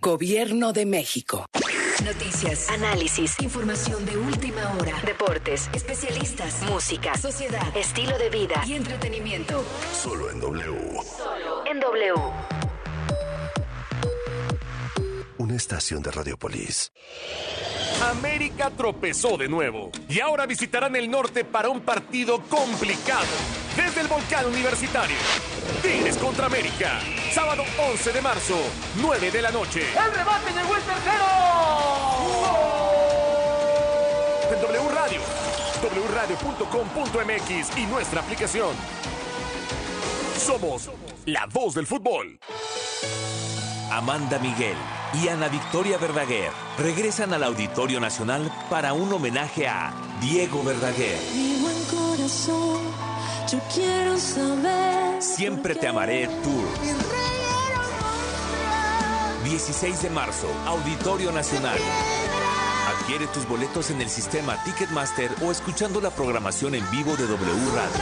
Gobierno de México.
Noticias, análisis, información de última hora, deportes, especialistas, música, sociedad, estilo de vida y entretenimiento.
Solo en W.
Solo en W.
Una estación de Radiopolis.
América tropezó de nuevo y ahora visitarán el norte para un partido complicado. Desde el volcán universitario. Tigres contra América. Sábado 11 de marzo, 9 de la noche.
¡El rebate llegó el tercero!
En W Radio, wradio.com.mx y nuestra aplicación. Somos la voz del fútbol.
Amanda Miguel y Ana Victoria Verdaguer regresan al Auditorio Nacional para un homenaje a Diego Verdaguer.
Mi buen corazón, yo quiero saber.
Siempre te amaré Tour. 16 de marzo, Auditorio Nacional. Adquiere tus boletos en el sistema Ticketmaster o escuchando la programación en vivo de W Radio.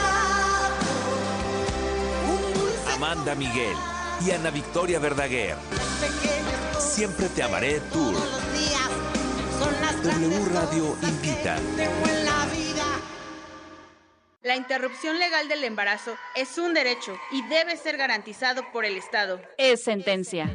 Amanda Miguel y Ana Victoria Verdaguer. Siempre te amaré Tour. W Radio invita.
La interrupción legal del embarazo es un derecho y debe ser garantizado por el Estado.
Es sentencia.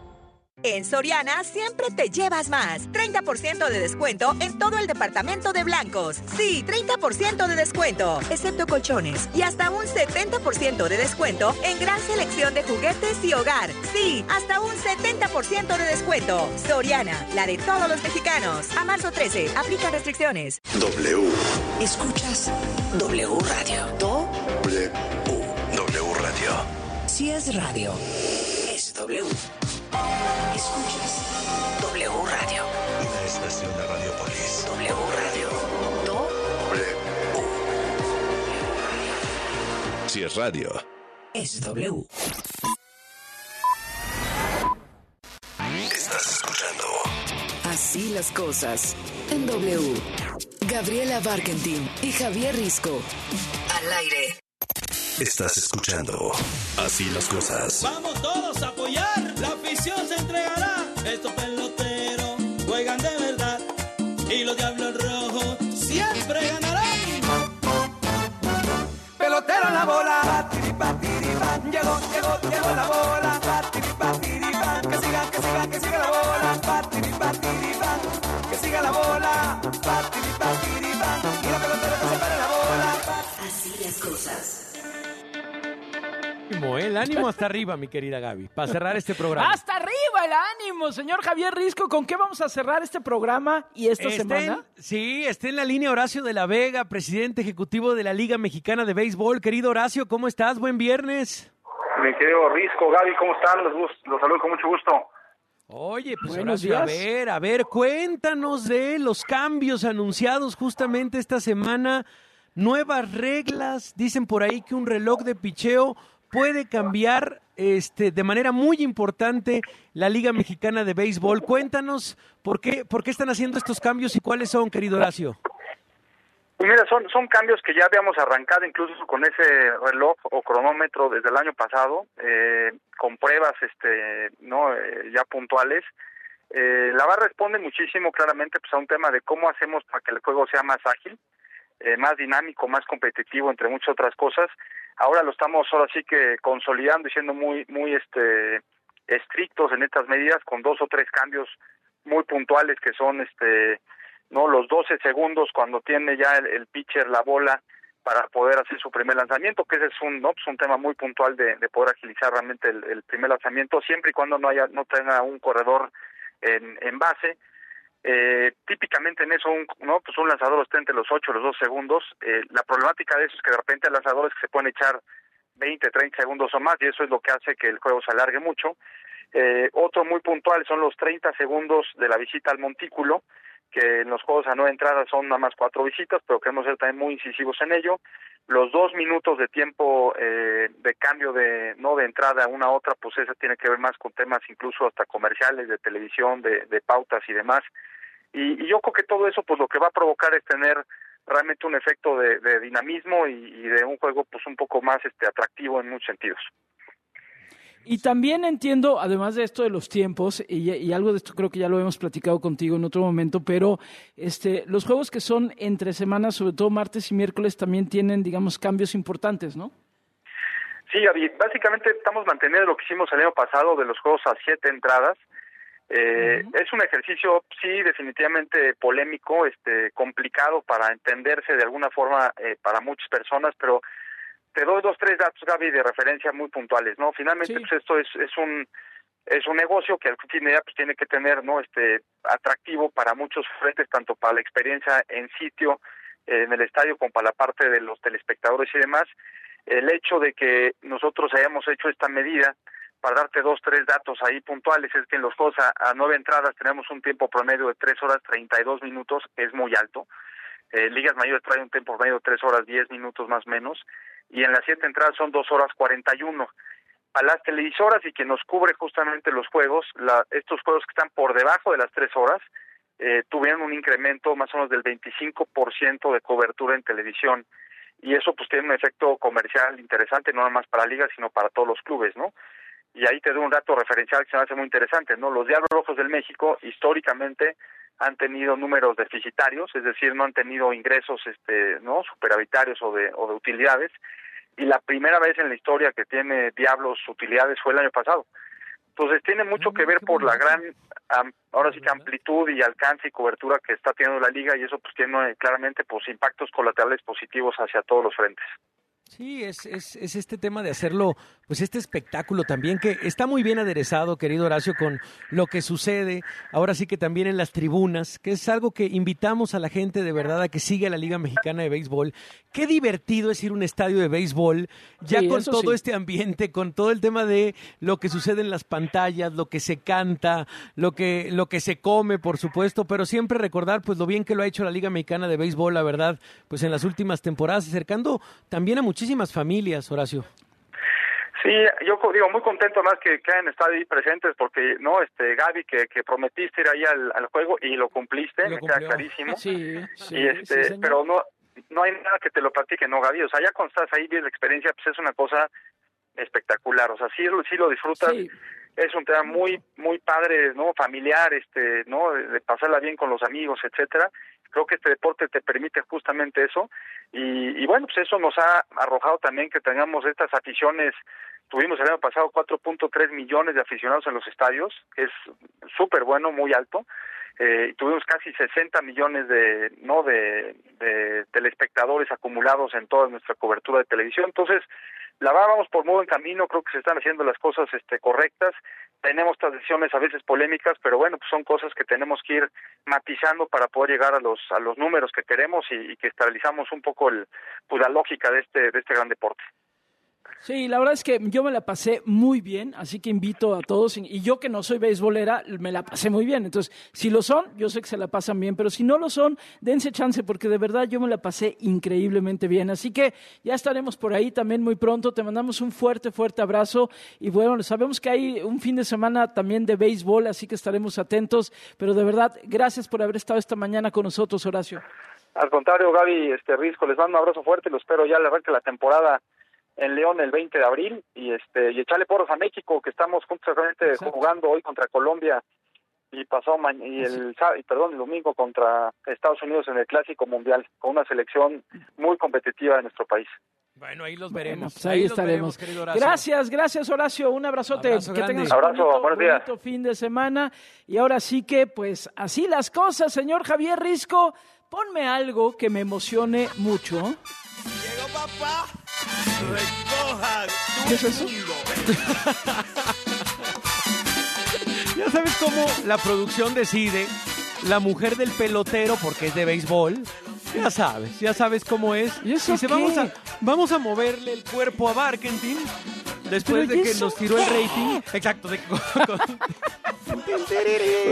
En Soriana siempre te llevas más. 30% de descuento en todo el departamento de blancos. Sí, 30% de descuento, excepto colchones. Y hasta un 70% de descuento en gran selección de juguetes y hogar. Sí, hasta un 70% de descuento. Soriana, la de todos los mexicanos. A marzo 13, aplica restricciones.
W.
Escuchas W Radio.
W. W Radio.
Si es radio, es W. Escuchas W Radio.
Una estación de Radiopolis.
W Radio. Do.
Si es radio.
Es W.
Estás escuchando.
Así las cosas. En W. Gabriela Barkentin y Javier Risco. Al aire.
Estás escuchando. Así las cosas.
Vamos todos a apoyar. La afición se entregará. Estos peloteros juegan de verdad. Y los diablos rojos siempre ganarán. Pelotero en la bola. Llegó, llegó, llegó la bola. Que siga, que siga, que siga la bola.
Ánimo, ¿eh? el ánimo hasta arriba, mi querida Gaby, para cerrar este programa.
Hasta arriba el ánimo, señor Javier Risco. ¿Con qué vamos a cerrar este programa y esta semana?
en- sí, está en la línea Horacio de la Vega, presidente ejecutivo de la Liga Mexicana de Béisbol. Querido Horacio, ¿cómo estás? Buen viernes.
Mi querido Risco, Gaby, ¿cómo están? Los, los saludo con mucho gusto.
Oye, pues
Buenos
Horacio, a ver, a ver, cuéntanos de los cambios anunciados justamente esta semana. Nuevas reglas, dicen por ahí que un reloj de picheo puede cambiar este, de manera muy importante la Liga Mexicana de Béisbol. Cuéntanos por qué, por qué están haciendo estos cambios y cuáles son, querido Horacio.
Pues mira, son, son cambios que ya habíamos arrancado incluso con ese reloj o cronómetro desde el año pasado, eh, con pruebas este, no Eh, ya puntuales. Eh, la VAR responde muchísimo claramente pues, a un tema de cómo hacemos para que el juego sea más ágil, eh, más dinámico, más competitivo, entre muchas otras cosas. Ahora lo estamos ahora sí que consolidando y siendo muy, muy este, estrictos en estas medidas, con dos o tres cambios muy puntuales que son este no los 12 segundos cuando tiene ya el, pitcher la bola para poder hacer su primer lanzamiento, que ese es un no pues un tema muy puntual de, de poder agilizar realmente el, el primer lanzamiento siempre y cuando no haya no tenga un corredor en, en base eh, típicamente en eso un no pues un lanzador está entre los 8 y los 2 segundos. Eh, la problemática de eso es que de repente hay lanzadores que se pueden echar 20, 30 segundos o más y eso es lo que hace que el juego se alargue mucho. Eh, otro muy puntual son los 30 segundos de la visita al montículo que en los juegos a nueve entradas son nada más cuatro visitas, pero queremos ser también muy incisivos en ello. Los dos minutos de tiempo eh, de cambio de no de entrada a una a otra, pues eso tiene que ver más con temas incluso hasta comerciales, de televisión, de, pautas y demás. Y, y yo creo que todo eso, pues lo que va a provocar es tener realmente un efecto de, de dinamismo y, y de un juego, pues un poco más este atractivo en muchos sentidos.
Y también entiendo, además de esto de los tiempos, y, y algo de esto creo que ya lo hemos platicado contigo en otro momento, pero este, los juegos que son entre semanas, sobre todo martes y miércoles, también tienen, digamos, cambios importantes, ¿no?
Sí, Gaby, básicamente estamos manteniendo lo que hicimos el año pasado de los juegos a siete entradas. Eh, Es un ejercicio, sí, definitivamente polémico, este, complicado para entenderse de alguna forma eh, para muchas personas, pero te doy dos, tres datos, Gaby, de referencia muy puntuales, ¿no? Finalmente, pues esto es, es un es un negocio que al fin y pues tiene que tener, ¿no? Este atractivo para muchos frentes, tanto para la experiencia en sitio, eh, en el estadio, como para la parte de los telespectadores y demás. El hecho de que nosotros hayamos hecho esta medida, para darte dos, tres datos ahí puntuales, es que en los juegos a, nueve entradas tenemos un tiempo promedio de tres horas treinta y dos minutos, es muy alto. Eh, Ligas mayores trae un tiempo promedio de tres horas diez minutos más o menos, y en las siete entradas son dos horas cuarenta y uno. A las televisoras y que nos cubre justamente los juegos, la, estos juegos que están por debajo de las tres horas, eh, tuvieron un incremento más o menos del 25% de cobertura en televisión y eso pues tiene un efecto comercial interesante no nada más para ligas sino para todos los clubes, ¿no? Y ahí te doy un dato referencial que se me hace muy interesante, ¿no? Los Diablos Rojos del México históricamente han tenido números deficitarios, es decir, no han tenido ingresos este, ¿no? superavitarios o de o de utilidades y la primera vez en la historia que tiene Diablos utilidades fue el año pasado. Entonces tiene mucho que ver por la gran, ahora sí que amplitud y alcance y cobertura que está teniendo la liga y eso pues tiene claramente pues impactos colaterales positivos hacia todos los frentes.
Sí, es, es, es, este tema de hacerlo, pues este espectáculo también que está muy bien aderezado, querido Horacio, con lo que sucede ahora sí que también en las tribunas, que es algo que invitamos a la gente de verdad a que siga la Liga Mexicana de Béisbol. Qué divertido es ir a un estadio de béisbol, ya con todo este ambiente, con todo el tema de lo que sucede en las pantallas, lo que se canta, lo que, lo que se come, por supuesto, pero siempre recordar pues lo bien que lo ha hecho la Liga Mexicana de Béisbol, la verdad, pues en las últimas temporadas, acercando también a muchísimas familias, Horacio.
Sí, yo digo muy contento más que, que hayan estado ahí presentes porque no, este Gaby que, que prometiste ir ahí al, al juego y lo cumpliste, me queda clarísimo.
Sí, sí,
y este, pero no no hay nada que te lo platique, no Gaby, o sea, ya cuando estás ahí vives la experiencia, pues es una cosa espectacular, o sea, sí, sí lo disfrutas. Es un tema muy muy padre, ¿no? Familiar, este, ¿no? De pasarla bien con los amigos, etcétera creo que este deporte te permite justamente eso y, bueno, pues eso nos ha arrojado también que tengamos estas aficiones tuvimos el año pasado 4.3 millones de aficionados en los estadios, que es súper bueno, muy alto. Eh, tuvimos casi 60 millones de no de, de telespectadores acumulados en toda nuestra cobertura de televisión. Entonces, la vamos por muy buen camino, creo que se están haciendo las cosas este, correctas, tenemos decisiones a veces polémicas, pero bueno, pues son cosas que tenemos que ir matizando para poder llegar a los a los números que queremos y, que estabilizamos un poco el, pues, la lógica de este de este gran deporte.
Sí, la verdad es que yo me la pasé muy bien, así que invito a todos, y yo que no soy beisbolera, me la pasé muy bien. Entonces, si lo son, yo sé que se la pasan bien, pero si no lo son, dense chance, porque de verdad yo me la pasé increíblemente bien. Así que ya estaremos por ahí también muy pronto. Te mandamos un fuerte, fuerte abrazo. Y bueno, sabemos que hay un fin de semana también de béisbol, así que estaremos atentos. Pero de verdad, gracias por haber estado esta mañana con nosotros, Horacio.
Al contrario, Gaby, este Risco, les mando un abrazo fuerte, lo espero ya le arranque la temporada en León el 20 de abril y este y echarle porros a México que estamos justamente jugando hoy contra Colombia y pasó y el y perdón el domingo contra Estados Unidos en el Clásico Mundial con una selección muy competitiva de nuestro país.
Bueno, ahí los veremos.
Pues ahí, estaremos. gracias, gracias Horacio, un abrazote.
que tengas Abrazo, un bonito,
fin de semana. Y ahora sí que, pues, así las cosas, señor Javier Risco. Ponme algo que me emocione mucho.
Llegó papá. Recoja
¿Qué es eso?
ya sabes cómo la producción decide, la mujer del pelotero, porque es de béisbol, ya sabes, ya sabes cómo es.
¿Y eso
Dice, vamos a, vamos a moverle el cuerpo a Barkentin después de que nos tiró el rating. Exacto. De,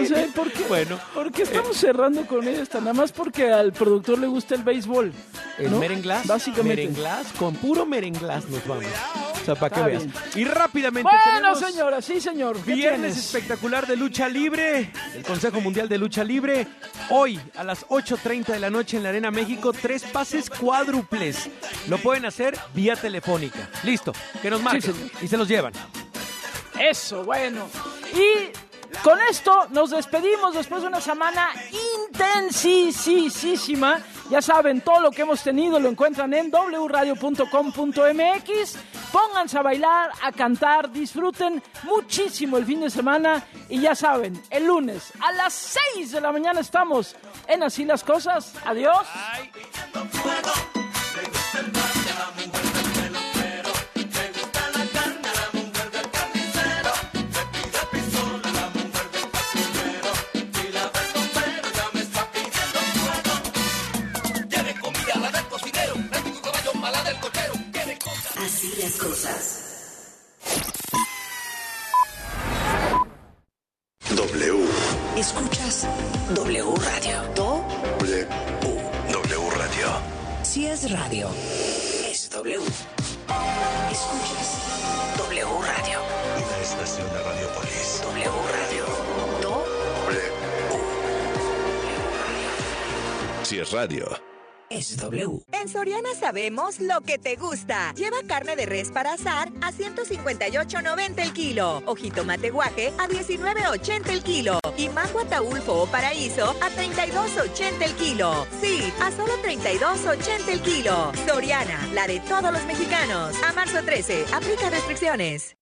o sea, ¿por qué,
bueno,
¿por qué estamos cerrando con esta? Nada más porque al productor le gusta el béisbol.
El
¿no?
merenglás.
Básicamente.
Merenglás, con puro merenglás nos vamos. O sea, para que veas. Y rápidamente
Bueno, señora, sí, señor.
Viernes espectacular de lucha libre. El Consejo Mundial de Lucha Libre. Hoy, a las 8.30 de la noche en la Arena México, tres pases cuádruples. Lo pueden hacer vía telefónica. Listo, que nos marquen. Y se los llevan.
Eso, bueno. Y con esto nos despedimos después de una semana intensísima. Ya saben, todo lo que hemos tenido lo encuentran en wradio.com.mx. Pónganse a bailar, a cantar, disfruten muchísimo el fin de semana y ya saben, el lunes a las 6 de la mañana estamos en Así las Cosas. Adiós.
Así las cosas.
W.
Escuchas W Radio. Do
W. W Radio.
si es radio. Es W. Escuchas W Radio.
Una estación de Radiopolis.
W Radio. Do
W. Si es radio.
En Soriana sabemos lo que te gusta. Lleva carne de res para asar a 158.90 el kilo. O jitomate guaje a 19.80 el kilo. Y mango ataulfo o paraíso a 32.80 el kilo. Sí, a solo 32.80 el kilo. Soriana, la de todos los mexicanos. A marzo 13, aplica restricciones.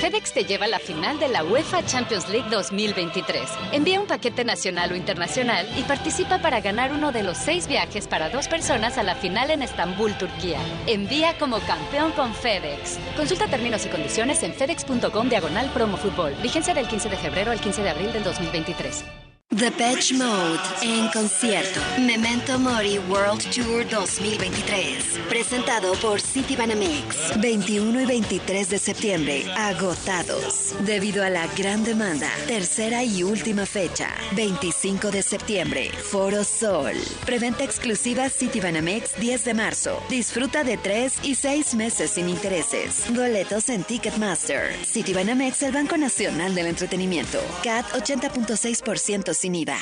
FedEx te lleva a la final de la UEFA Champions League 2023. Envía un paquete nacional o internacional y participa para ganar uno de los seis viajes para dos personas a la final en Estambul, Turquía. Envía como campeón con FedEx. Consulta términos y condiciones en fedex.com diagonal promo fútbol. Vigencia del 15 de febrero al 15 de abril del 2023.
The Patch Mode en concierto. Memento Mori World Tour 2023. Presentado por City Banamex. 21 y 23 de septiembre. Agotados. Debido a la gran demanda. Tercera y última fecha. 25 de septiembre. Foro Sol. Preventa exclusiva City Banamex 10 de marzo. Disfruta de 3 y 6 meses sin intereses. Boletos en Ticketmaster. City Banamex, el Banco Nacional del Entretenimiento. CAT 80.6% sin IVA.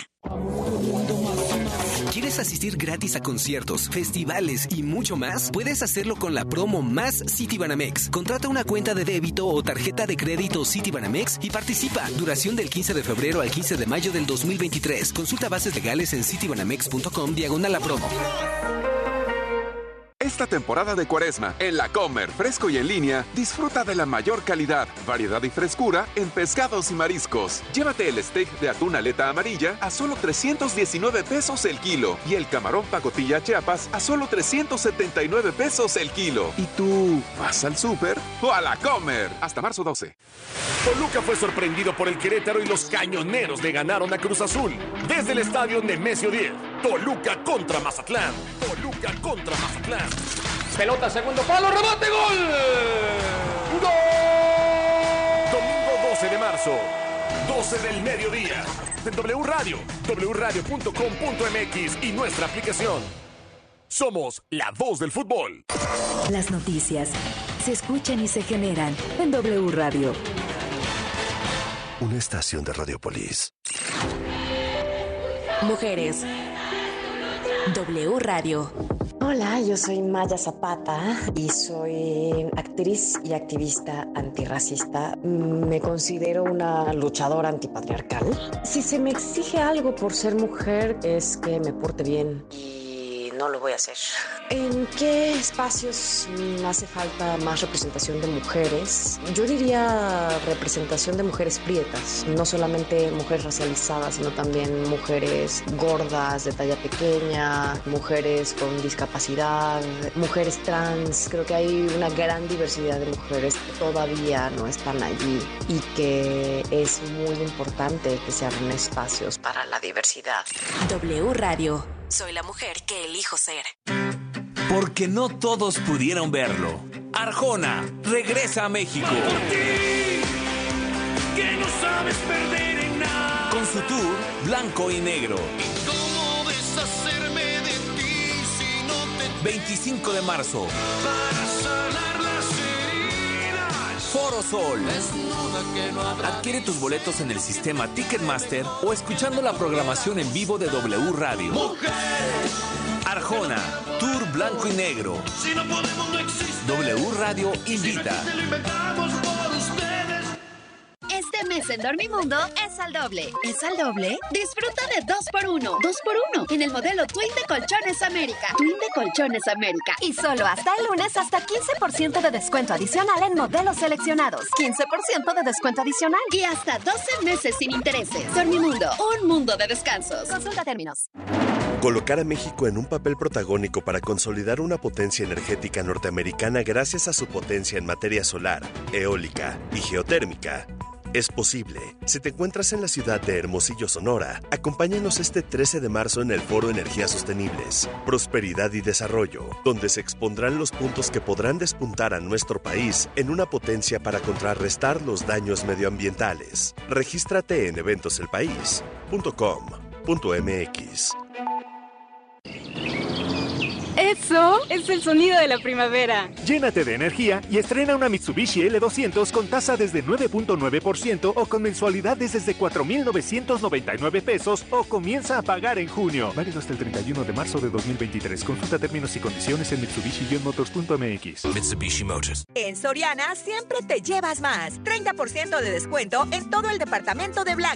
¿Quieres asistir gratis a conciertos, festivales y mucho más? Puedes hacerlo con la promo Más Citibanamex. Contrata una cuenta de débito o tarjeta de crédito Citibanamex y participa. Duración del 15 de febrero al 15 de mayo del 2023. Consulta bases legales en citibanamex.com diagonal a promo.
Esta temporada de cuaresma, en la Comer, fresco y en línea, disfruta de la mayor calidad, variedad y frescura en pescados y mariscos. Llévate el steak de atún aleta amarilla a solo 319 pesos el kilo y el camarón pacotilla chiapas a solo 379 pesos el kilo. ¿Y tú vas al súper o a la Comer? Hasta marzo 12.
Toluca fue sorprendido por el Querétaro y los cañoneros le ganaron a Cruz Azul. Desde el estadio Nemesio 10, Toluca contra Mazatlán. Toluca contra Mazatlán.
Pelota, segundo palo, rebate, gol.
¡Gol! Domingo 12 de marzo, 12 del mediodía. En W Radio, wradio.com.mx y nuestra aplicación. Somos la voz del fútbol.
Las noticias se escuchan y se generan en W Radio.
Una estación de Radiopolis.
Mujeres. W Radio.
Hola, yo soy Maya Zapata y soy actriz y activista antirracista. Me considero una luchadora antipatriarcal. Si se me exige algo por ser mujer es que me porte bien no lo voy a hacer. ¿En qué espacios hace falta más representación de mujeres? Yo diría representación de mujeres prietas, no solamente mujeres racializadas, sino también mujeres gordas, de talla pequeña, mujeres con discapacidad, mujeres trans. Creo que hay una gran diversidad de mujeres que todavía no están allí y que es muy importante que se abran espacios para la diversidad.
W Radio. Soy la mujer que elijo ser.
Porque no todos pudieron verlo. Arjona regresa a México.
Que no sabes perder en nada.
Con su tour Blanco y Negro.
¿Cómo deshacerme de ti si no te
25 de marzo.
para?
Foro Sol. Adquiere tus boletos en el sistema Ticketmaster o escuchando la programación en vivo de W Radio. Arjona, Tour Blanco y Negro. W Radio invita.
Mes en Dormimundo es al doble. ¿Es al doble? Disfruta de 2x1. 2x1 en el modelo Twin de Colchones América. Twin de Colchones América. Y solo hasta el lunes hasta 15% de descuento adicional en modelos seleccionados. 15% de descuento adicional y hasta 12 meses sin intereses. Dormimundo, un mundo de descansos. Consulta términos.
Colocar a México en un papel protagónico para consolidar una potencia energética norteamericana gracias a su potencia en materia solar, eólica y geotérmica es posible. Si te encuentras en la ciudad de Hermosillo, Sonora, acompáñanos este 13 de marzo en el Foro Energías Sostenibles, Prosperidad y Desarrollo, donde se expondrán los puntos que podrán despuntar a nuestro país en una potencia para contrarrestar los daños medioambientales. Regístrate en eventoselpaís.com.mx.
Eso es el sonido de la primavera.
Llénate de energía y estrena una Mitsubishi L200 con tasa desde 9.9% o con mensualidades desde 4.999 pesos o comienza a pagar en junio. Válido hasta el 31 de marzo de 2023. Consulta términos y condiciones en mitsubishi-motors.mx.
Mitsubishi Motors.
En Soriana siempre te llevas más. 30% de descuento en todo el departamento de blancos.